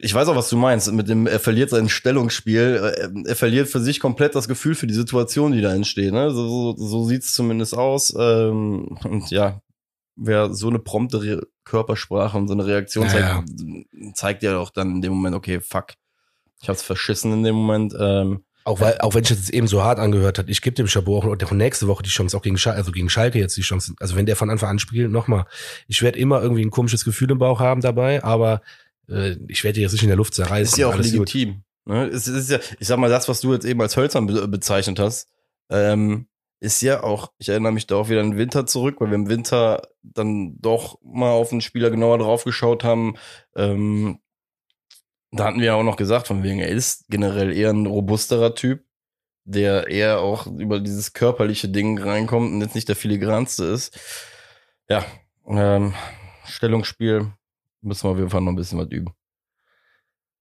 ich weiß auch, was du meinst. Mit dem, er verliert sein Stellungsspiel. Er, er verliert für sich komplett das Gefühl für die Situation, die da entsteht. Ne? So, so, so sieht es zumindest aus. Ähm, und ja, wer so eine prompte Re Körpersprache und so eine Reaktion zeigt, ja. zeigt ja auch dann in dem Moment, okay, fuck, ich hab's verschissen in dem Moment. Ähm, auch weil, auch wenn ich das eben so hart angehört hat, ich gebe dem Chabot auch nächste Woche die Chance, auch gegen Schalke, also gegen Schalke jetzt die Chance. Also wenn der von Anfang an spielt, nochmal, ich werde immer irgendwie ein komisches Gefühl im Bauch haben dabei, aber äh, ich werde jetzt nicht in der Luft zerreißen. Ist ja auch legitim. Ne? Es ist ja, ich sag mal, das, was du jetzt eben als hölzern be bezeichnet hast, ähm, ist ja auch, ich erinnere mich da auch wieder an den Winter zurück, weil wir im Winter dann doch mal auf den Spieler genauer drauf geschaut haben. Ähm, da hatten wir ja auch noch gesagt, von wegen, er ist generell eher ein robusterer Typ, der eher auch über dieses körperliche Ding reinkommt und jetzt nicht der filigranste ist. Ja, ähm, Stellungsspiel müssen wir auf jeden Fall noch ein bisschen was üben.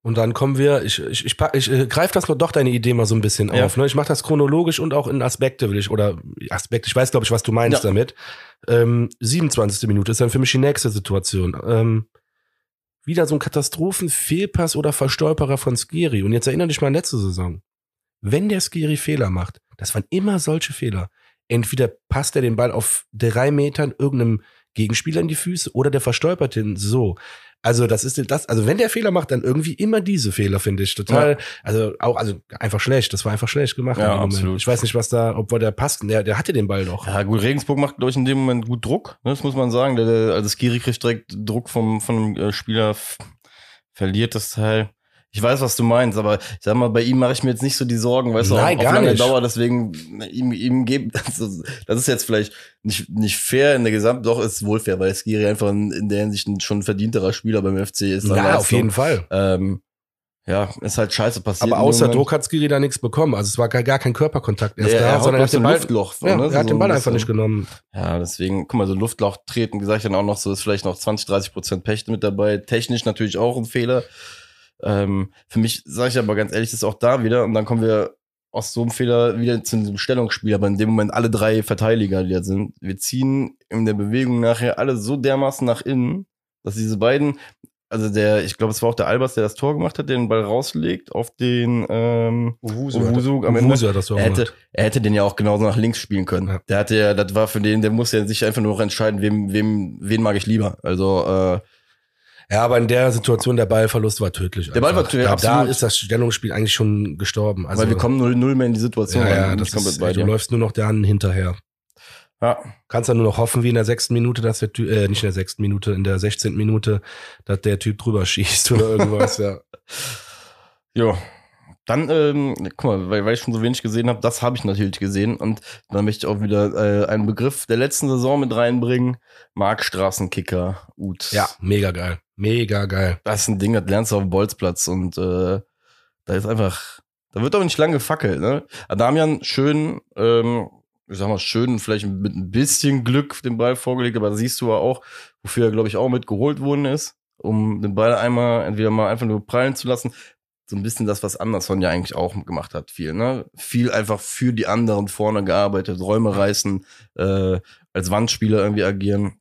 Und dann kommen wir, ich, ich, ich, ich äh, greife das mal doch deine Idee mal so ein bisschen ja. auf. Ne? Ich mache das chronologisch und auch in Aspekte will ich, oder Aspekte, ich weiß, glaube ich, was du meinst ja. damit. Ähm, 27. Minute ist dann für mich die nächste Situation. Ähm, wieder so ein Katastrophenfehlpass oder Verstolperer von Skiri. Und jetzt erinnere dich mal an letzte Saison. Wenn der Skiri Fehler macht, das waren immer solche Fehler. Entweder passt er den Ball auf drei Metern irgendeinem Gegenspieler in die Füße oder der verstolpert den so. Also das ist das, also wenn der Fehler macht, dann irgendwie immer diese Fehler, finde ich. Total, ja. also auch, also einfach schlecht. Das war einfach schlecht gemacht. Ja, absolut. Ich weiß nicht, was da, obwohl der passt, der, der hatte den Ball doch. Ja, gut, Regensburg macht, glaube ich, in dem Moment gut Druck, ne, das muss man sagen. Der, der, also Skiri kriegt direkt Druck vom, einem äh, Spieler, verliert das Teil. Ich weiß, was du meinst, aber ich sag mal, bei ihm mache ich mir jetzt nicht so die Sorgen, weißt Nein, du, auf, auf lange nicht. Dauer, deswegen ihm, ihm geben, also, das ist jetzt vielleicht nicht, nicht fair in der Gesamt, doch ist wohl fair, weil Skiri einfach in, in der Hinsicht ein schon verdienterer Spieler beim FC ist. Ja, auf jeden Fall. Ähm, ja, ist halt scheiße passiert. Aber außer Druck hat Skiri da nichts bekommen. Also es war gar, gar kein Körperkontakt erst ja, da, er sondern er hat den Ball, Luftloch. Ja, ne? Er hat so den Ball einfach nicht genommen. Ja, deswegen, guck mal, so Luftloch treten, gesagt dann auch noch so, ist vielleicht noch 20, 30 Prozent Pech mit dabei. Technisch natürlich auch ein Fehler. Ähm, für mich, sage ich aber ganz ehrlich, ist auch da wieder, und dann kommen wir aus so einem Fehler wieder zu einem Stellungsspiel, aber in dem Moment alle drei Verteidiger, die da sind, wir ziehen in der Bewegung nachher alle so dermaßen nach innen, dass diese beiden, also der, ich glaube, es war auch der Albers, der das Tor gemacht hat, der den Ball rauslegt auf den ähm, Uwusu, Uwusu am Ende. Uwusu hat das er, hätte, er hätte den ja auch genauso nach links spielen können. Ja. Der hatte ja, das war für den, der muss ja sich einfach nur noch entscheiden, wem, wem, wen mag ich lieber. Also äh, ja, aber in der Situation der Ballverlust war tödlich. Der Ball war tödlich. Da, da ist das Stellungsspiel eigentlich schon gestorben. Also, Weil wir kommen 0-0 mehr in die Situation. Ja, ja das ist, du läufst nur noch dann hinterher. Ja. Kannst dann nur noch hoffen, wie in der sechsten Minute, dass der Typ, äh, nicht in der sechsten Minute, in der sechzehnten Minute, dass der Typ drüber schießt oder irgendwas, ja. Jo. Dann, ähm, guck mal, weil, weil ich schon so wenig gesehen habe, das habe ich natürlich gesehen. Und dann möchte ich auch wieder äh, einen Begriff der letzten Saison mit reinbringen. Markstraßenkicker, Ut. Ja, mega geil. Mega geil. Das ist ein Ding, das lernst du auf dem Bolzplatz und äh, da ist einfach, da wird aber nicht lange gefackelt, ne? Adamian schön, ähm, ich sag mal, schön, vielleicht mit ein bisschen Glück den Ball vorgelegt, aber da siehst du ja auch, wofür er, glaube ich, auch mitgeholt worden ist, um den Ball einmal entweder mal einfach nur prallen zu lassen so ein bisschen das, was Anderson ja eigentlich auch gemacht hat, viel, ne? Viel einfach für die anderen vorne gearbeitet, Räume reißen, äh, als Wandspieler irgendwie agieren.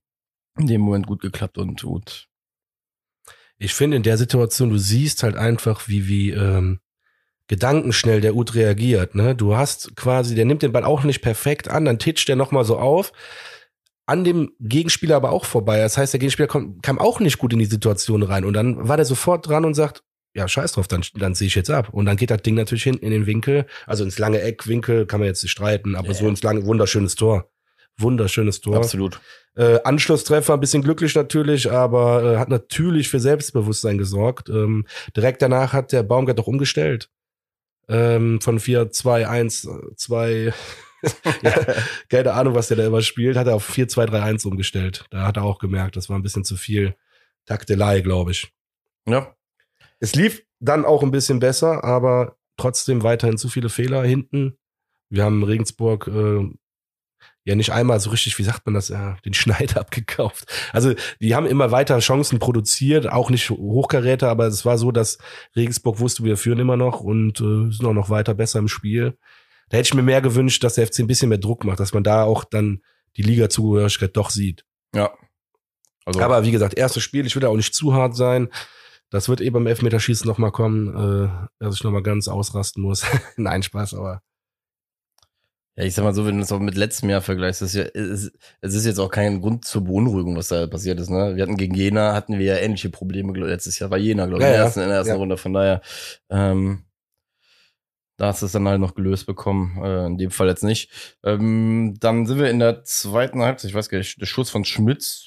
In dem Moment gut geklappt und gut. Ich finde in der Situation, du siehst halt einfach, wie, wie, ähm, gedankenschnell der Ut reagiert, ne? Du hast quasi, der nimmt den Ball auch nicht perfekt an, dann titscht der nochmal so auf, an dem Gegenspieler aber auch vorbei. Das heißt, der Gegenspieler kam, kam auch nicht gut in die Situation rein. Und dann war der sofort dran und sagt, ja, scheiß drauf, dann, dann sehe ich jetzt ab. Und dann geht das Ding natürlich hin in den Winkel, also ins lange Eckwinkel, kann man jetzt nicht streiten, aber ja, so ins lange, wunderschönes Tor. Wunderschönes Tor. Absolut. Äh, Anschlusstreffer, ein bisschen glücklich natürlich, aber äh, hat natürlich für Selbstbewusstsein gesorgt. Ähm, direkt danach hat der Baumgart doch umgestellt. Ähm, von 4, 2, 1, 2, ja, keine Ahnung, was der da immer spielt, hat er auf 4, 2, 3, 1 umgestellt. Da hat er auch gemerkt, das war ein bisschen zu viel Taktelei, glaube ich. Ja, es lief dann auch ein bisschen besser, aber trotzdem weiterhin zu viele Fehler hinten. Wir haben Regensburg äh, ja nicht einmal so richtig, wie sagt man das, ja, den Schneider abgekauft. Also die haben immer weiter Chancen produziert, auch nicht Hochkaräter, aber es war so, dass Regensburg wusste, wir führen immer noch und äh, sind auch noch weiter besser im Spiel. Da hätte ich mir mehr gewünscht, dass der FC ein bisschen mehr Druck macht, dass man da auch dann die Liga-Zugehörigkeit doch sieht. Ja. Also, aber wie gesagt, erstes Spiel, ich will da auch nicht zu hart sein. Das wird eh beim Elfmeterschießen nochmal kommen, äh, dass ich nochmal ganz ausrasten muss. Nein, Spaß, aber. Ja, ich sag mal so, wenn du das auch mit letztem Jahr vergleichst, ist ja, es, es ist jetzt auch kein Grund zur Beunruhigung, was da passiert ist. Ne? Wir hatten gegen Jena, hatten wir ja ähnliche Probleme letztes Jahr. War Jena, glaube ich, Ja, in der ersten, in der ersten Ja. Runde. Von daher, ähm, da hast du es dann halt noch gelöst bekommen. Äh, in dem Fall jetzt nicht. Ähm, dann sind wir in der zweiten Halbzeit, ich weiß gar nicht, der Schuss von Schmitz,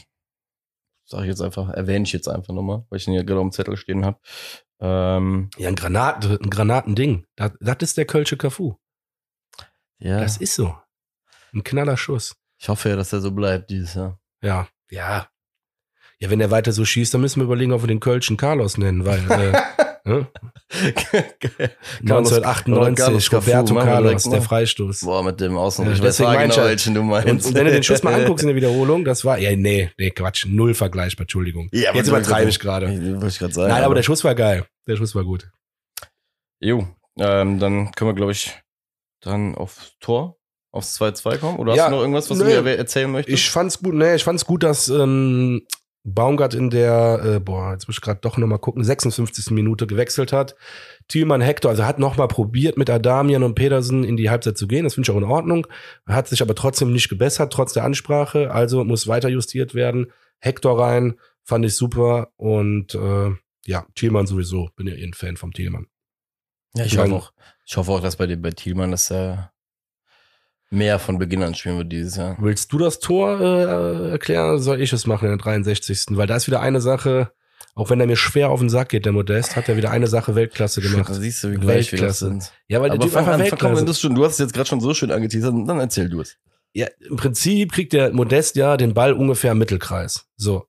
sage ich jetzt einfach, erwähne ich jetzt einfach nochmal, weil ich ihn hier gerade auf dem Zettel stehen habe. Ähm, Ja, ein Granat, ein Granatending. Das, das ist der Kölsche Cafu. ja, Das ist so. Ein knaller Schuss. ich hoffe ja, dass er so bleibt dieses Jahr. Ja, ja. Ja, wenn er weiter so schießt, dann müssen wir überlegen, ob wir den Kölschen Carlos nennen, weil äh, ne? Carlos- 1998 Carlos Cafu, Roberto Carlos, der. Freistoß. Boah, mit dem Außen. Ja, deswegen genau, mein ich ja. welchen du meinst. Und, wenn du den Schuss mal anguckst in der Wiederholung, das war, ja, nee, nee, Quatsch, null vergleichbar, Entschuldigung. Ja, aber Jetzt übertreibe ich gerade. Wollte ich gerade sagen. Nein, aber der Schuss war geil. Der Schuss war gut. Jo, ähm, dann können wir, glaube ich, dann aufs Tor, aufs 2-2 kommen. Oder Ja, hast du noch irgendwas, was nö. du mir erzählen möchtest? Ich fand's gut, nee, ich fand's gut, dass ähm, Baumgart in der, äh, boah, jetzt muss ich gerade doch nochmal gucken, 56. Minute gewechselt hat. Thielmann Hector, also hat nochmal probiert, mit Adamian und Pedersen in die Halbzeit zu gehen. Das finde ich auch in Ordnung. Hat sich aber trotzdem nicht gebessert, trotz der Ansprache. Also muss weiter justiert werden. Hector rein, fand ich super. Und äh, ja, Thielmann sowieso. Bin ja eh ein Fan vom Thielmann. ja, ich ich hoffe auch, ich hoffe auch, dass bei, bei Thielmann, dass er mehr von Beginn an spielen wird dieses Jahr. Willst du das Tor äh, erklären oder soll ich es machen in der 63. Weil da ist wieder eine Sache, auch wenn er mir schwer auf den Sack geht, der Modest, hat er wieder eine Sache Weltklasse gemacht. Da siehst du, wie gleich wir das sind. Ja, weil Aber der einfach an, Weltklasse. du's schon, du hast es jetzt gerade schon so schön angeteasert, dann erzähl du es. Ja, im Prinzip kriegt der Modest ja den Ball ungefähr im Mittelkreis. So.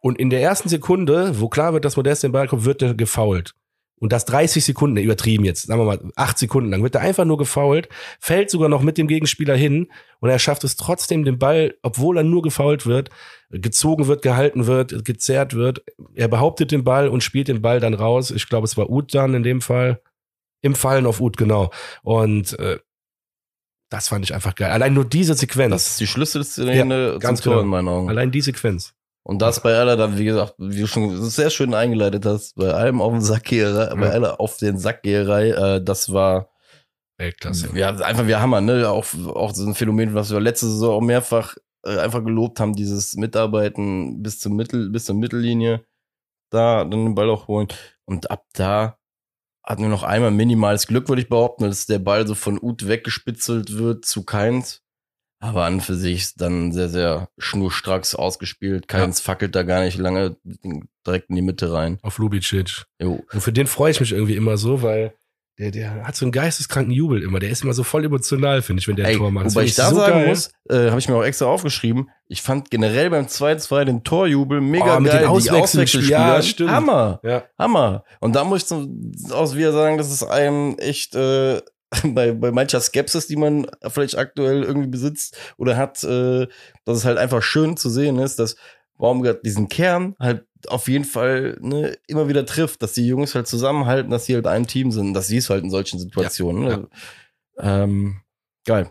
Und in der ersten Sekunde, wo klar wird, dass Modest den Ball kommt, wird er gefoult. Und das 30 Sekunden, übertrieben jetzt, sagen wir mal 8 Sekunden lang, wird er einfach nur gefoult, fällt sogar noch mit dem Gegenspieler hin und er schafft es trotzdem, den Ball, obwohl er nur gefoult wird, gezogen wird, gehalten wird, gezerrt wird. Er behauptet den Ball und spielt den Ball dann raus. Ich glaube, es war Uth dann in dem Fall. Im Fallen auf Uth, genau. Und äh, das fand ich einfach geil. Allein nur diese Sequenz. Das ist die Schlüsselszene zum ganz Tor genau. in meinen Augen. Allein die Sequenz. Und das bei aller dann, wie gesagt, wie du schon sehr schön eingeleitet hast, bei allem auf den Sackgeherei, bei Ja. aller auf den Sackgeherei, äh, das war Weltklasse. ja einfach wir Hammer, ne? Auch, auch so ein Phänomen, was wir letzte Saison auch mehrfach äh, einfach gelobt haben, dieses Mitarbeiten bis zum Mittel, bis zur Mittellinie, da dann den Ball auch holen. Und ab da hatten wir noch einmal minimales Glück, würde ich behaupten, dass der Ball so von Uth weggespitzelt wird zu Keins. Aber an für sich dann sehr, sehr schnurstracks ausgespielt. Keins fackelt da gar nicht lange direkt in die Mitte rein. Auf Lubicic. Jo. Und für den freue ich mich irgendwie immer so, weil der, der hat so einen geisteskranken Jubel immer. Der ist immer so voll emotional, finde ich, wenn der ein Ey, Tor macht. Das wobei ich da so sagen geil. muss, äh, habe ich mir auch extra aufgeschrieben, ich fand generell beim 2-2 den Torjubel mega Oh, mit geil. den die Auswechselspielern, Auswechselspieler, ja, stimmt. Hammer, Ja. Hammer. Und da muss ich zum, aus wieder sagen, das ist einem echt äh, bei, bei mancher Skepsis, die man vielleicht aktuell irgendwie besitzt oder hat, äh, dass es halt einfach schön zu sehen ist, dass Baumgart diesen Kern halt auf jeden Fall ne, immer wieder trifft, dass die Jungs halt zusammenhalten, dass sie halt ein Team sind. Das siehst du halt in solchen Situationen. Ja, ne? Ähm, geil.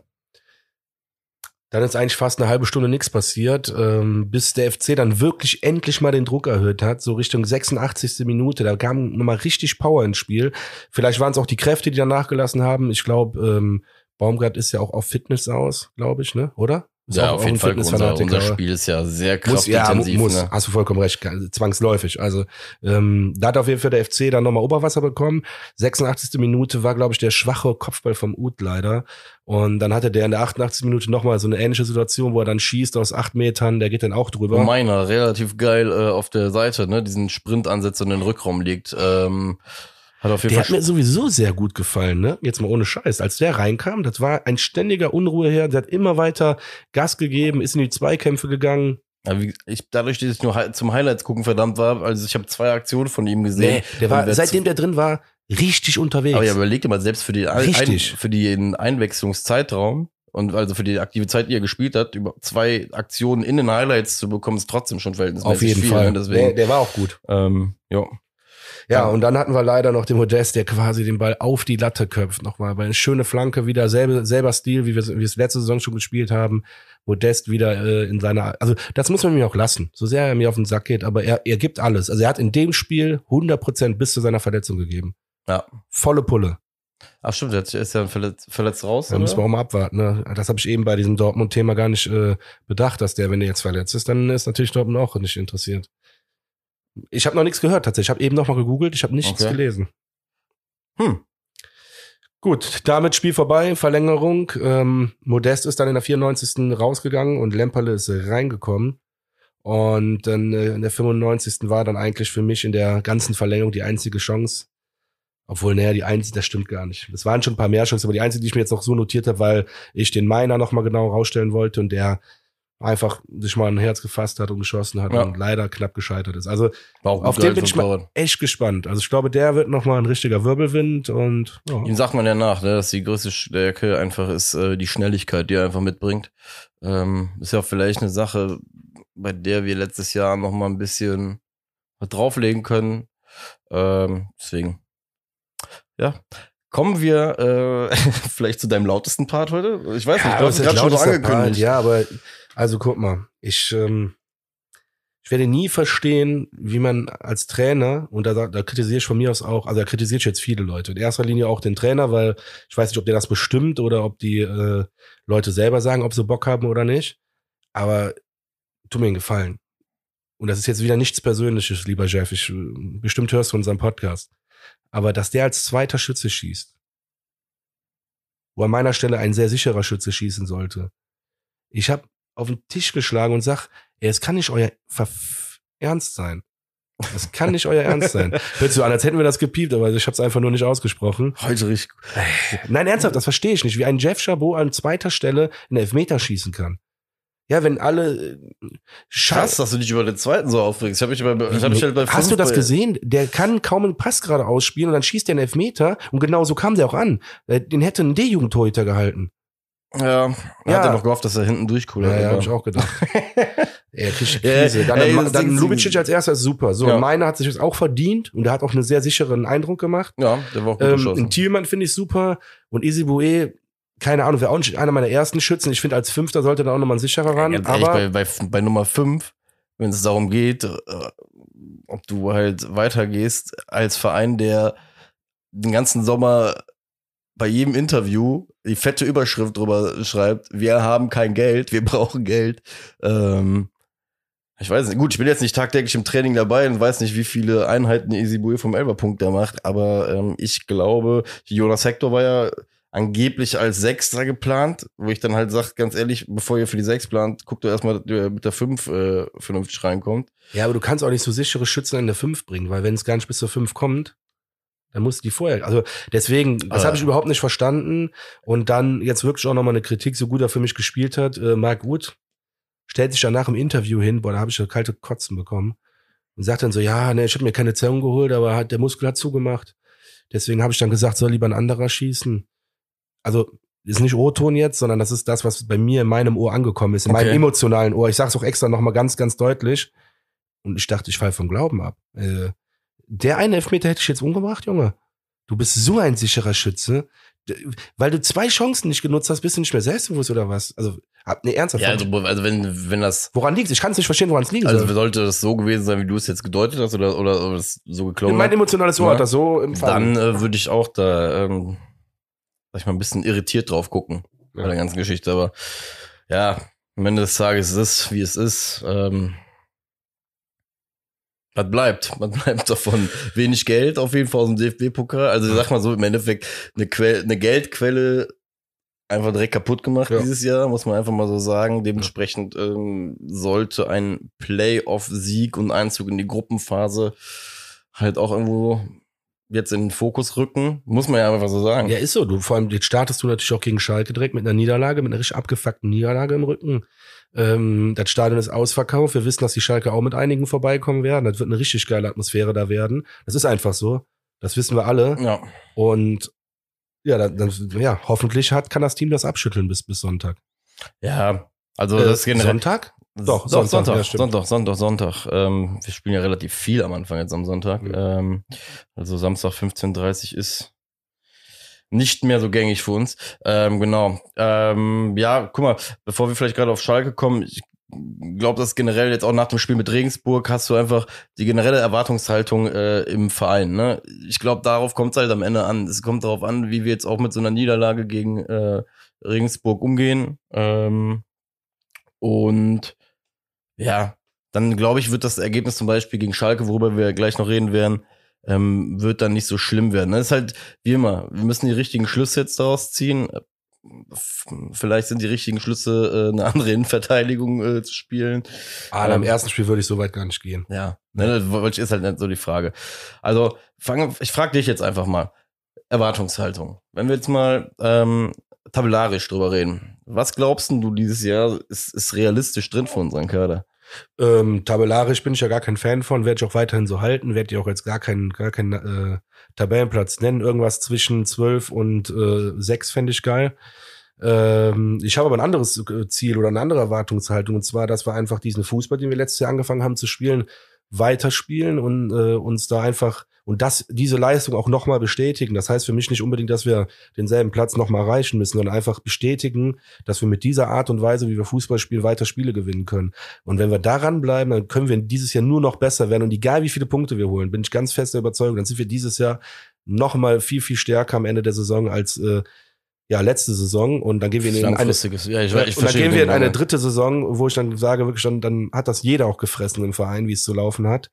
Dann ist eigentlich fast eine halbe Stunde nichts passiert, ähm, bis der FC dann wirklich endlich mal den Druck erhöht hat, so Richtung 86. Minute. Da kam nochmal richtig Power ins Spiel. Vielleicht waren es auch die Kräfte, die dann nachgelassen haben. Ich glaube, ähm, Baumgart ist ja auch auf Fitness aus, glaube ich, ne? Oder? Ist Ja, auf jeden Fall. Unser, unser Spiel ist ja sehr Muss, ja, mu- kraftintensiv. muss. ne? Hast du vollkommen recht, zwangsläufig. Also ähm, da hat auf jeden Fall der FC dann nochmal Oberwasser bekommen. 86. Minute war, glaube ich, der schwache Kopfball vom Uth leider. Und dann hatte der in der 88. Minute nochmal so eine ähnliche Situation, wo er dann schießt aus acht Metern, der geht dann auch drüber. Meiner relativ geil äh, auf der Seite, ne, diesen Sprintansatz in den Rückraum liegt. Ähm, hat auf jeden Der hat Fall mir sowieso sehr gut gefallen, ne? Jetzt mal ohne Scheiß. Als der reinkam, das war ein ständiger Unruheherr, der hat immer weiter Gas gegeben, ist in die Zweikämpfe gegangen. Ja, wie, ich, dadurch, dass ich nur zum Highlights gucken verdammt war, also ich habe zwei Aktionen von ihm gesehen. Nee, der war, seitdem der drin war, richtig unterwegs. Aber ja, überleg dir mal, selbst für, die, ein, für den Einwechslungszeitraum Und also für die aktive Zeit, die er gespielt hat, über zwei Aktionen in den Highlights zu bekommen, ist trotzdem schon verhältnismäßig Auf jeden viel. Fall. Ne? Deswegen, Der, der war auch gut. ähm, ja. Ja, und dann hatten wir leider noch den Modest, der quasi den Ball auf die Latte köpft nochmal. Weil eine schöne Flanke, wieder selbe, selber Stil, wie wir es letzte Saison schon gespielt haben. Modest wieder äh, in seiner, also das muss man mir auch lassen. So sehr er mir auf den Sack geht, aber er, er gibt alles. Also er hat in dem Spiel 100 Prozent bis zu seiner Verletzung gegeben. Ja. Volle Pulle. Ach stimmt, jetzt ist ja verletzt, verletzt raus. Da oder? müssen wir auch mal abwarten. Ne? Das habe ich eben bei diesem Dortmund-Thema gar nicht äh, bedacht, dass der, wenn der jetzt verletzt ist, dann ist natürlich Dortmund auch nicht interessiert. Ich habe noch nichts gehört tatsächlich. Ich habe eben noch mal gegoogelt, ich habe nichts Okay. gelesen. Hm. Gut, damit Spiel vorbei, Verlängerung. Ähm, Modest ist dann in der 94. rausgegangen und Lemperle ist reingekommen. Und dann äh, in der 95. war dann eigentlich für mich in der ganzen Verlängerung die einzige Chance. Obwohl, naja, die einzige, das stimmt gar nicht. Es waren schon ein paar mehr Chancen, aber die einzige, die ich mir jetzt noch so notiert habe, weil ich den Meiner noch mal genau rausstellen wollte und der einfach sich mal ein Herz gefasst hat und geschossen hat Ja. und leider knapp gescheitert ist. Also auf den bin ich mal echt gespannt. Also ich glaube, der wird noch mal ein richtiger Wirbelwind und ja. Ihm sagt man ja nach, ne, dass die größte Stärke einfach ist äh, die Schnelligkeit, die er einfach mitbringt. Ähm, ist ja auch vielleicht eine Sache, bei der wir letztes Jahr noch mal ein bisschen was drauflegen können. Ähm, deswegen, ja. Kommen wir äh, vielleicht zu deinem lautesten Part heute? Ich weiß nicht, du hast es gerade schon so angekündigt. Part, Ja, aber also guck mal, ich ähm, ich werde nie verstehen, wie man als Trainer und da, da kritisiere ich von mir aus auch, also da kritisiere ich jetzt viele Leute. In erster Linie auch den Trainer, weil ich weiß nicht, ob der das bestimmt oder ob die äh, Leute selber sagen, ob sie Bock haben oder nicht. Aber tu mir einen Gefallen. Und das ist jetzt wieder nichts Persönliches, lieber Jeff. Ich, äh, bestimmt hörst du unseren Podcast. Aber dass der als zweiter Schütze schießt, wo an meiner Stelle ein sehr sicherer Schütze schießen sollte. Ich habe auf den Tisch geschlagen und sag, ey, es kann nicht euer Verf Ernst sein. Es kann nicht euer Ernst sein. Hört so an, als hätten wir das gepiept, aber ich habe es einfach nur nicht ausgesprochen. Heute richtig. Nein, ernsthaft, das verstehe ich nicht, wie ein Jeff Chabot an zweiter Stelle einen Elfmeter schießen kann. Ja, wenn alle äh, Krass, dass du dich über den zweiten so aufregst. Ich habe mich, bei, ich hab mich halt bei Hast du das gesehen? Der kann kaum einen Pass gerade ausspielen und dann schießt der einen Elfmeter und genau so kam der auch an. Äh, Den hätte ein D-Jugendtorhüter gehalten. Ja, er Ja. hat ja noch gehofft, dass er hinten durchkullert. Ja, ja, aber- hab ich auch gedacht. Er kriegt Ja, Krise. Dann, ey, dann, Lubicic als erster ist super. So, Ja. und meiner hat sich das auch verdient und der hat auch einen sehr sicheren Eindruck gemacht. ja, der war auch gut Ähm, geschossen. Thielmann finde ich super und Isibue, keine Ahnung, wäre auch nicht einer meiner ersten Schützen. Ich finde, als Fünfter sollte da auch nochmal ein sicherer ran. Ehrlich, aber bei, bei, bei Nummer 5, wenn es darum geht, äh, ob du halt weitergehst als Verein, der den ganzen Sommer bei jedem Interview die fette Überschrift drüber schreibt, wir haben kein Geld, wir brauchen Geld. Ähm, ich weiß nicht, gut, ich bin jetzt nicht tagtäglich im Training dabei und weiß nicht, wie viele Einheiten Isibue vom Elberpunkt da macht, aber ähm, ich glaube, Jonas Hector war ja angeblich als Sechster geplant, wo ich dann halt sag, ganz ehrlich, bevor ihr für die Sechs plant, guckt doch erstmal, dass ihr mit der Fünf äh, vernünftig reinkommt. ja, aber du kannst auch nicht so sichere Schützen in der Fünf bringen, weil wenn es gar nicht bis zur Fünf kommt, dann musst du die vorher. Also deswegen, das habe ich überhaupt nicht verstanden. Und dann jetzt wirklich auch nochmal eine Kritik, so gut er für mich gespielt hat. Äh, Marc Wood stellt sich danach im Interview hin, boah, da habe ich ja kalte Kotzen bekommen. Und sagt dann so, ja, ne, ich habe mir keine Zerrung geholt, aber hat, der Muskel hat zugemacht. Deswegen habe ich dann gesagt, soll lieber ein anderer schießen. Also ist nicht O-Ton jetzt, sondern das ist das, was bei mir in meinem Ohr angekommen ist, in meinem Okay. emotionalen Ohr. Ich sage es auch extra nochmal ganz, ganz deutlich. Und ich dachte, ich falle vom Glauben ab. Äh, der eine Elfmeter hätte ich jetzt umgebracht, Junge. Du bist so ein sicherer Schütze. Weil du zwei Chancen nicht genutzt hast, bist du nicht mehr selbstbewusst oder was? Also, nee, ernsthaft. Ja, also, also wenn, wenn das, woran liegt Ich kann es nicht verstehen, woran es liegen also soll. sollte das so gewesen sein, wie du es jetzt gedeutet hast, oder, oder, oder es so geklungen Mein emotionales Ohr Ja. hat das so empfangen. dann äh, würde ich auch da, ähm, sag ich mal, ein bisschen irritiert drauf gucken bei Ja. der ganzen Geschichte. Aber ja, am Ende des Tages ist es, wie es ist. Ähm, was bleibt? Was bleibt davon? Wenig Geld auf jeden Fall aus dem DFB-Pokal. Also sag mal so, im Endeffekt eine, Quelle, eine Geldquelle einfach direkt kaputt gemacht Ja. dieses Jahr, muss man einfach mal so sagen. Dementsprechend ähm, sollte ein Playoff-Sieg und Einzug in die Gruppenphase halt auch irgendwo jetzt in den Fokus rücken. Muss man ja einfach so sagen. Ja, ist so. Du, vor allem, jetzt startest du natürlich auch gegen Schalke direkt mit einer Niederlage, mit einer richtig abgefuckten Niederlage im Rücken. Ähm, das Stadion ist ausverkauft. Wir wissen, dass die Schalke auch mit einigen vorbeikommen werden. Das wird eine richtig geile Atmosphäre da werden. Das ist einfach so. Das wissen wir alle. Ja. Und Ja, dann, dann, ja, hoffentlich hat, kann das Team das abschütteln bis, bis Sonntag. Ja, also Äh, das generell. Sonntag? Doch, Sonntag, Sonntag, ja. Sonntag, Sonntag, Sonntag. Ähm, wir spielen ja relativ viel am Anfang jetzt am Sonntag. Mhm. Ähm, also Samstag 15.30 ist nicht mehr so gängig für uns. Ähm, genau. Ähm, ja, guck mal, bevor wir vielleicht gerade auf Schalke kommen, ich glaube, dass generell jetzt auch nach dem Spiel mit Regensburg hast du einfach die generelle Erwartungshaltung äh, im Verein. Ne? Ich glaube, darauf kommt es halt am Ende an. Es kommt darauf an, wie wir jetzt auch mit so einer Niederlage gegen äh, Regensburg umgehen. Ähm, und ja, dann glaube ich, wird das Ergebnis zum Beispiel gegen Schalke, worüber wir gleich noch reden werden, ähm, wird dann nicht so schlimm werden. Das ist halt wie immer, wir müssen die richtigen Schlüsse jetzt daraus ziehen. Vielleicht sind die richtigen Schlüsse, äh, eine andere Innenverteidigung äh, zu spielen. Ah, beim Ähm, ersten Spiel würde ich so weit gar nicht gehen. Ja, ne, das ist halt nicht so die Frage. Also, fang, ich frage dich jetzt einfach mal. Erwartungshaltung. Wenn wir jetzt mal ähm, tabellarisch drüber reden. Was glaubst denn du dieses Jahr ist, ist realistisch drin für unseren Kader? Ähm, tabellarisch bin ich ja gar kein Fan von, werde ich auch weiterhin so halten, werde ich auch jetzt gar keinen, gar keinen äh, Tabellenplatz nennen. Irgendwas zwischen 12 und äh, 6 fände ich geil. Ähm, ich habe aber ein anderes äh, Ziel oder eine andere Erwartungshaltung, und zwar, dass wir einfach diesen Fußball, den wir letztes Jahr angefangen haben zu spielen, weiterspielen und äh, uns da einfach und das diese Leistung auch nochmal bestätigen. Das heißt für mich nicht unbedingt, dass wir denselben Platz nochmal erreichen müssen, sondern einfach bestätigen, dass wir mit dieser Art und Weise, wie wir Fußball spielen, weiter Spiele gewinnen können. Und wenn wir daran bleiben, dann können wir dieses Jahr nur noch besser werden. Und egal wie viele Punkte wir holen, bin ich ganz fest der Überzeugung, dann sind wir dieses Jahr noch mal viel, viel stärker am Ende der Saison als äh, ja, letzte Saison. Und dann gehen wir in eine. Ja, ich, ja, ich und dann gehen wir in eine dritte Saison, wo ich dann sage, wirklich dann, dann hat das jeder auch gefressen im Verein, wie es zu laufen hat.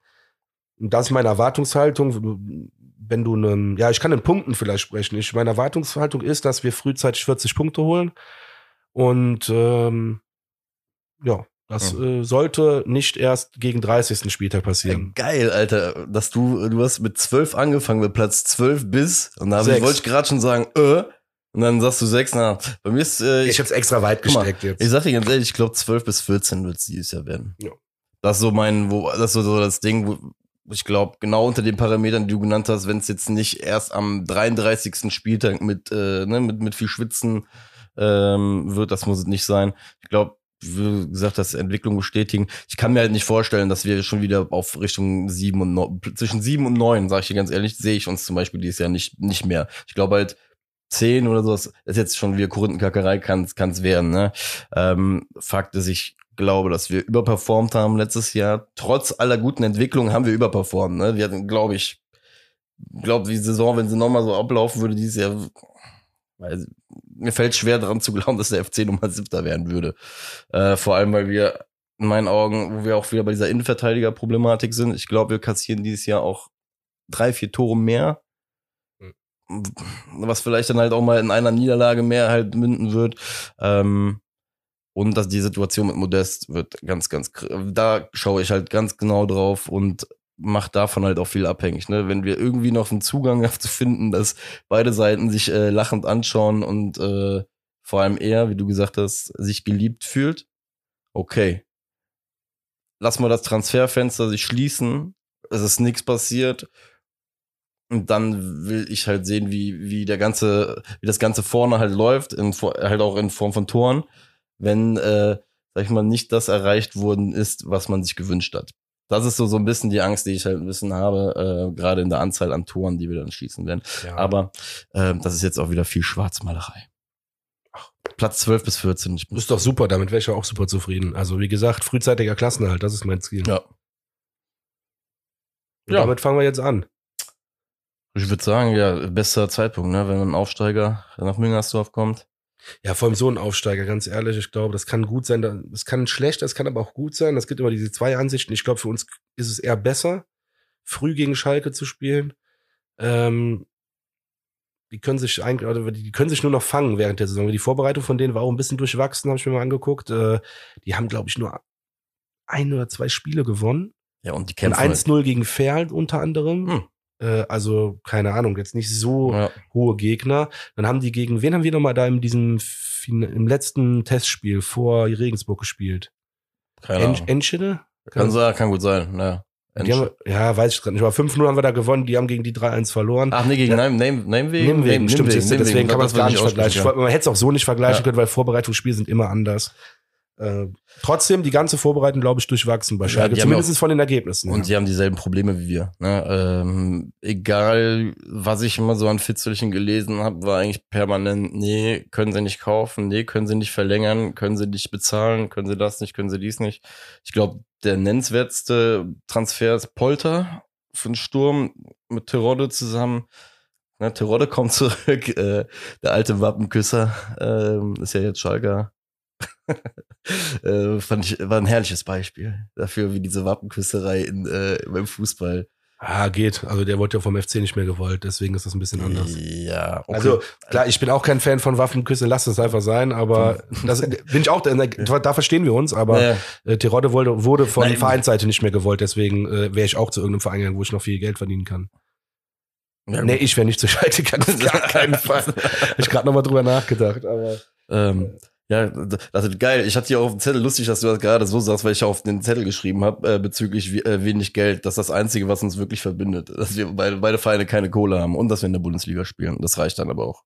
Und das ist meine Erwartungshaltung. Wenn du einen, ja, ich kann in Punkten vielleicht sprechen. Ich, meine Erwartungshaltung ist, dass wir frühzeitig 40 Punkte holen. Und ähm, ja, das äh, sollte nicht erst gegen 30. Spieltag passieren. Geil, Alter, dass du, du hast mit zwölf angefangen, mit Platz zwölf bis, und da ich- wollte ich gerade schon sagen, äh, und dann sagst du sechs, na, bei mir ist, äh, Ich habe es extra weit Guck mal, gesteckt jetzt. Ich sag dir ganz ehrlich, ich glaube 12 bis 14 wird es dieses Jahr werden. Ja. Das ist so mein, wo, das ist so, das Ding, wo ich glaube, genau unter den Parametern, die du genannt hast, wenn es jetzt nicht erst am 33. Spieltag mit, äh, ne, mit, mit viel Schwitzen ähm, wird, das muss es nicht sein. Ich glaube, wie gesagt, das Entwicklung bestätigen. Ich kann mir halt nicht vorstellen, dass wir schon wieder auf Richtung sieben und neun, zwischen sieben und neun, sage ich dir ganz ehrlich, sehe ich uns zum Beispiel dieses Jahr nicht, nicht mehr. Ich glaube halt, 10 oder sowas, ist jetzt schon wieder Korinthenkackerei, kann es werden. Ne? Ähm, Fakt ist, ich glaube, dass wir überperformt haben letztes Jahr. Trotz aller guten Entwicklungen haben wir überperformt. Ne? Wir hatten, glaube ich, glaube die Saison, wenn sie nochmal so ablaufen würde dieses Jahr, weil, mir fällt schwer daran zu glauben, dass der FC Nummer siebter werden würde. Äh, vor allem, weil wir in meinen Augen, wo wir auch wieder bei dieser Innenverteidiger-Problematik sind, ich glaube, wir kassieren dieses Jahr auch drei, vier Tore mehr was vielleicht dann halt auch mal in einer Niederlage mehr halt münden wird. Ähm, und dass die Situation mit Modest wird ganz, ganz, da schaue ich halt ganz genau drauf und mache davon halt auch viel abhängig. Ne? Wenn wir irgendwie noch einen Zugang zu finden, dass beide Seiten sich äh, lachend anschauen und äh, vor allem er, wie du gesagt hast, sich geliebt fühlt, okay. Lass mal das Transferfenster sich schließen, es ist nichts passiert und dann will ich halt sehen, wie, wie der ganze, wie das Ganze vorne halt läuft, in, halt auch in Form von Toren, wenn, äh, sag ich mal, nicht das erreicht worden ist, was man sich gewünscht hat. Das ist so, so ein bisschen die Angst, die ich halt ein bisschen habe, äh, gerade in der Anzahl an Toren, die wir dann schießen werden. Ja. Aber äh, das ist jetzt auch wieder viel Schwarzmalerei. Platz 12 bis 14. Ich ist doch super, damit wäre ich ja auch super zufrieden. Also wie gesagt, frühzeitiger Klassenerhalt, das ist mein Ziel. Ja. Und Ja. damit fangen wir jetzt an. Ich würde sagen, ja, bester Zeitpunkt, ne, wenn ein Aufsteiger nach Müngersdorf kommt. Ja, vor allem so ein Aufsteiger, ganz ehrlich, ich glaube, das kann gut sein, da- es kann schlecht, das kann aber auch gut sein. Es gibt immer diese zwei Ansichten. Ich glaube, für uns ist es eher besser, früh gegen Schalke zu spielen. Ähm, die können sich eigentlich, oder die können sich nur noch fangen während der Saison. Die Vorbereitung von denen war auch ein bisschen durchwachsen, habe ich mir mal angeguckt. Äh, die haben, glaube ich, nur ein oder zwei Spiele gewonnen. Ja, und die kämpfen. halt. 1-0 gegen Ferl unter anderem. Hm. Äh, also, keine Ahnung, jetzt nicht so Ja. hohe Gegner. Dann haben die gegen, wen haben wir nochmal da in diesem, im letzten Testspiel vor Regensburg gespielt? Keine Ahnung. Enschede? Kann sein, kann gut sein. Ja. Haben, ja, weiß ich gerade nicht. Aber 5-0 haben wir da gewonnen, die haben gegen die 3-1 verloren. Ach nee, gegen Ja. Name, Name, Namewegen? Nimwegen, stimmt, deswegen kann man es gar nicht vergleichen. Ich, Ja. man hätte es auch so nicht vergleichen Ja. können, weil Vorbereitungsspiele sind immer anders. Äh, trotzdem, die ganze Vorbereitung, glaube ich, durchwachsen bei Ja, Schalke. haben Zumindest von den Ergebnissen. Und ja. sie haben dieselben Probleme wie wir. Ne? Ähm, egal, was ich immer so an Fitzelchen gelesen habe, war eigentlich permanent, nee, können sie nicht kaufen, nee, können sie nicht verlängern, können sie nicht bezahlen, können sie das nicht, können sie dies nicht. Ich glaube, der nennenswerteste Transfer ist Polter für den Sturm mit Terodde zusammen. Ne, Terodde kommt zurück, äh, der alte Wappenküsser, ähm, ist ja jetzt Schalker. äh, fand ich, war ein herrliches Beispiel dafür, wie diese Wappenküsserei in, äh, beim Fußball. Ah, geht. Also der wurde ja vom FC nicht mehr gewollt, deswegen ist das ein bisschen anders. Ja, okay. Also klar, ich bin auch kein Fan von Waffenküsse, lass es einfach sein, aber das bin ich auch, da, verstehen wir uns, aber Naja, äh, Terodde wurde, wurde von Nein. Vereinsseite nicht mehr gewollt, deswegen äh, wäre ich auch zu irgendeinem Verein gegangen, wo ich noch viel Geld verdienen kann. ja, nee, ich wäre nicht zu Schalke gegangen, auf keinen Fall. Ich gerade nochmal drüber nachgedacht, aber Ähm, ja, das ist geil. Ich hatte hier auf dem Zettel, lustig, dass du das gerade so sagst, weil ich auf den Zettel geschrieben habe, äh, bezüglich wie, äh, wenig Geld. Das ist das Einzige, was uns wirklich verbindet. Dass wir beide, beide Vereine keine Kohle haben und dass wir in der Bundesliga spielen. Das reicht dann aber auch.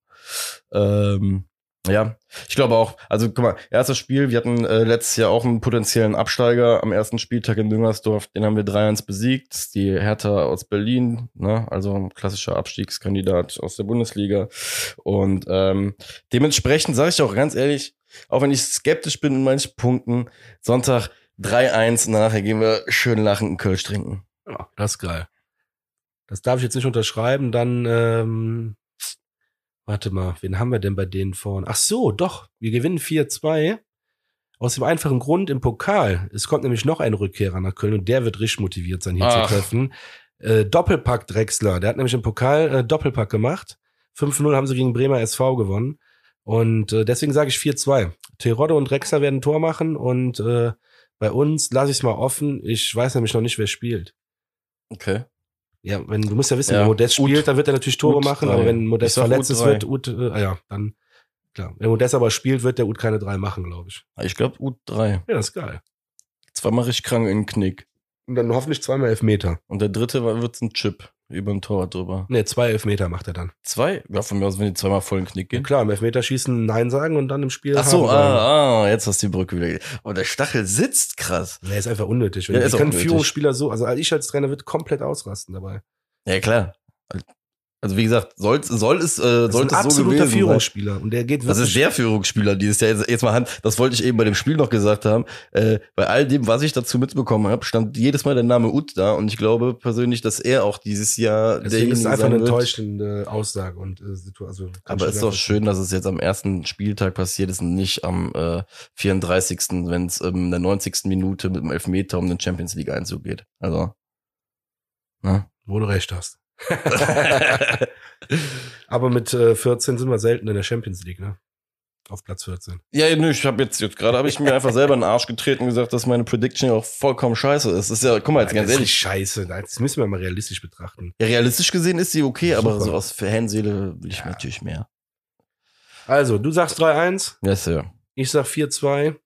Ähm, ja, ich glaube auch. Also guck mal, erstes Spiel, wir hatten äh, letztes Jahr auch einen potenziellen Absteiger am ersten Spieltag in Düngersdorf. Den haben wir 3-1 besiegt. Die Hertha aus Berlin, ne? also ein klassischer Abstiegskandidat aus der Bundesliga. Und ähm, dementsprechend sage ich auch ganz ehrlich, auch wenn ich skeptisch bin in manchen Punkten, Sonntag 3-1 und nachher gehen wir schön lachend einen Kölsch trinken. ja, das ist geil. Das darf ich jetzt nicht unterschreiben, dann, ähm, warte mal, wen haben wir denn bei denen vorne? Ach so, doch, wir gewinnen 4-2. Aus dem einfachen Grund im Pokal. Es kommt nämlich noch ein Rückkehrer nach Köln und der wird richtig motiviert sein, hier Ach. zu treffen. Äh, Doppelpack Drexler, der hat nämlich im Pokal äh, Doppelpack gemacht. 5-0 haben sie gegen Bremer SV gewonnen. Und äh, deswegen sage ich 4-2. Terodde und Drexler werden ein Tor machen und äh, bei uns lasse ich es mal offen. Ich weiß nämlich noch nicht, wer spielt. Okay. Ja, wenn du musst ja wissen, Ja, wenn Modest Ut- spielt, dann wird er natürlich Tore Ut machen, drei. aber wenn Ich Modest verletzt Ut ist, drei. wird Ut, äh, ah ja, dann klar. Wenn Modest aber spielt, wird der Ut keine drei machen, glaube ich. Ich glaube U3. Ja, das ist geil. Zweimal richtig krank in den Knick. Und dann hoffentlich zweimal Elfmeter. Und der dritte wird's ein Chip über den Torwart drüber. Ne, zwei Elfmeter macht er dann. Zwei? Ja, von mir aus, wenn die zweimal voll in den Knick Ja, gehen. klar, im Elfmeterschießen Nein sagen und dann im Spiel Ach so, ah, ah, jetzt hast du die Brücke wieder. Oh, der Stachel sitzt krass. Nee, ist einfach unnötig. Ja, Ja, können unnötig. Führungsspieler so, also ich als Trainer wird komplett ausrasten dabei. Ja, klar. Also wie gesagt, soll, soll es, äh, Das ist ein sollte es so absoluter gewesen sein. Führungsspieler und der geht Das ist der Führungsspieler dieses Jahr. Jetzt, jetzt mal Hand, das wollte ich eben bei dem Spiel noch gesagt haben. Äh, bei all dem, was ich dazu mitbekommen habe, stand jedes Mal der Name Ut da und ich glaube persönlich, dass er auch dieses Jahr Deswegen ist einfach sein eine enttäuschende Aussage und äh, Situation. Also, Aber es ist doch schön, dass es jetzt am ersten Spieltag passiert ist und nicht am äh, 34., wenn es ähm, in der 90. Minute mit dem Elfmeter um den Champions League Einzug geht. Also. Ne? Wo du recht hast. Aber mit äh, 14 sind wir selten in der Champions League, ne? Auf Platz 14. Ja, nö, ich habe jetzt, jetzt gerade habe ich mir einfach selber in den Arsch getreten und gesagt, dass meine Prediction ja auch vollkommen scheiße ist. Das ist ja, guck mal, jetzt ganz das ist ehrlich, nicht scheiße. Das müssen wir mal realistisch betrachten. ja, realistisch gesehen ist sie okay, aber so aus Fanseele will ich natürlich mehr. Also, du sagst 3-1, Ja, Sir. ich sag 4-2.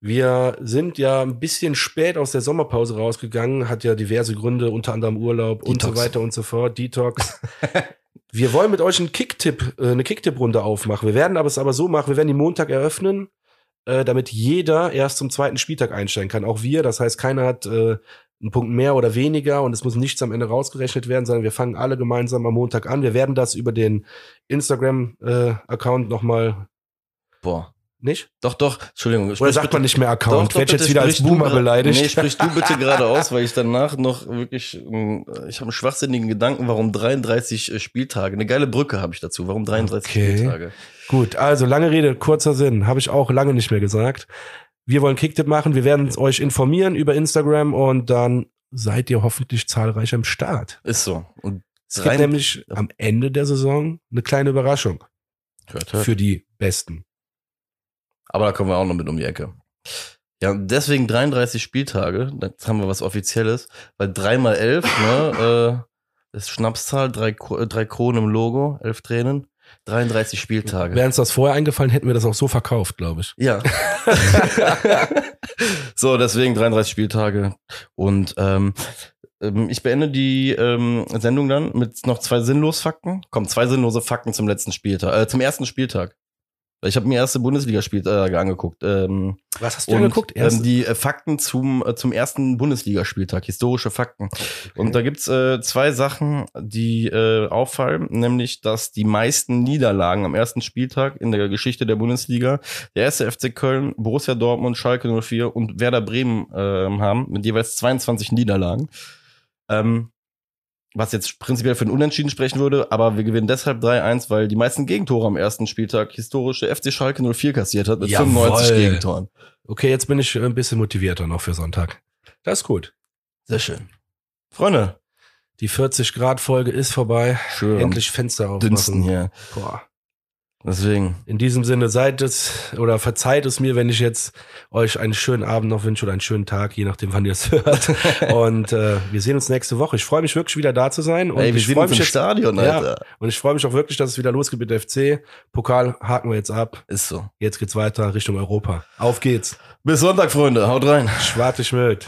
Wir sind ja ein bisschen spät aus der Sommerpause rausgegangen, hat ja diverse Gründe, unter anderem Urlaub und so Detox. weiter und so fort, Detox. wir wollen mit euch einen Kicktipp, äh, eine Kicktipp-Runde aufmachen. Wir werden aber es aber so machen, wir werden die Montag eröffnen, äh, damit jeder erst zum zweiten Spieltag einsteigen kann. Auch wir, das heißt, keiner hat äh, einen Punkt mehr oder weniger und es muss nichts am Ende rausgerechnet werden, sondern wir fangen alle gemeinsam am Montag an. Wir werden das über den Instagram-Account nochmal, Boah. Nicht? Doch, doch, Entschuldigung. Oder sagt bitte- man nicht mehr Account? Doch, Werd jetzt wieder als Boomer beleidigt? Nee, sprich du bitte gerade aus, weil ich danach noch wirklich, ähm, ich habe einen schwachsinnigen Gedanken, warum 33 äh, Spieltage. Eine geile Brücke habe ich dazu. Warum 33 Okay. Spieltage? Gut, also lange Rede, kurzer Sinn, habe ich auch lange nicht mehr gesagt. Wir wollen Kicktipp machen, wir werden euch informieren über Instagram und dann seid ihr hoffentlich zahlreich am Start. Ist so. Und Es gibt nämlich am Ende der Saison eine kleine Überraschung hört, hört. für die Besten. Aber da kommen wir auch noch mit um die Ecke. Ja, deswegen 33 Spieltage. Jetzt haben wir was Offizielles. Weil 3 mal 11, ne, äh, ist Schnapszahl, drei, äh, drei Kronen im Logo, elf Tränen. 33 Spieltage. Wäre uns das vorher eingefallen, hätten wir das auch so verkauft, glaube ich. Ja. so, deswegen 33 Spieltage. Und ähm, ähm, ich beende die ähm, Sendung dann mit noch zwei sinnlos Fakten. Komm, zwei sinnlose Fakten zum letzten Spieltag, äh, zum ersten Spieltag. Ich habe mir erste Bundesligaspieltage angeguckt. Ähm, Was hast du und, angeguckt? Ähm, die äh, Fakten zum, äh, zum ersten Bundesligaspieltag, historische Fakten. Und da gibt's äh, zwei Sachen, die äh, auffallen, nämlich, dass die meisten Niederlagen am ersten Spieltag in der Geschichte der Bundesliga der erste FC Köln, Borussia Dortmund, Schalke 04 und Werder Bremen äh, haben, mit jeweils 22 Niederlagen. Ähm, was jetzt prinzipiell für ein Unentschieden sprechen würde, aber wir gewinnen deshalb 3-1, weil die meisten Gegentore am ersten Spieltag historische FC Schalke 04 kassiert hat mit Jawohl. 95 Gegentoren. Okay, jetzt bin ich ein bisschen motivierter noch für Sonntag. Das ist gut. Sehr schön. Freunde, Die 40-Grad-Folge ist vorbei. schön. Endlich Fenster aufmachen. Dünsten hier. Boah. Deswegen. In diesem Sinne seid es oder verzeiht es mir, wenn ich jetzt euch einen schönen Abend noch wünsche oder einen schönen Tag, je nachdem, wann ihr es hört. Und äh, wir sehen uns nächste Woche. Ich freue mich wirklich wieder da zu sein. Und Ey, wir ich freue mich im jetzt, Stadion, Ja. Alter. und ich freue mich auch wirklich, dass es wieder losgeht mit der FC. Pokal haken wir jetzt ab. Ist so. Jetzt geht's weiter Richtung Europa. Auf geht's. Bis Sonntag, Freunde. Haut rein. Schwarte Schmidt.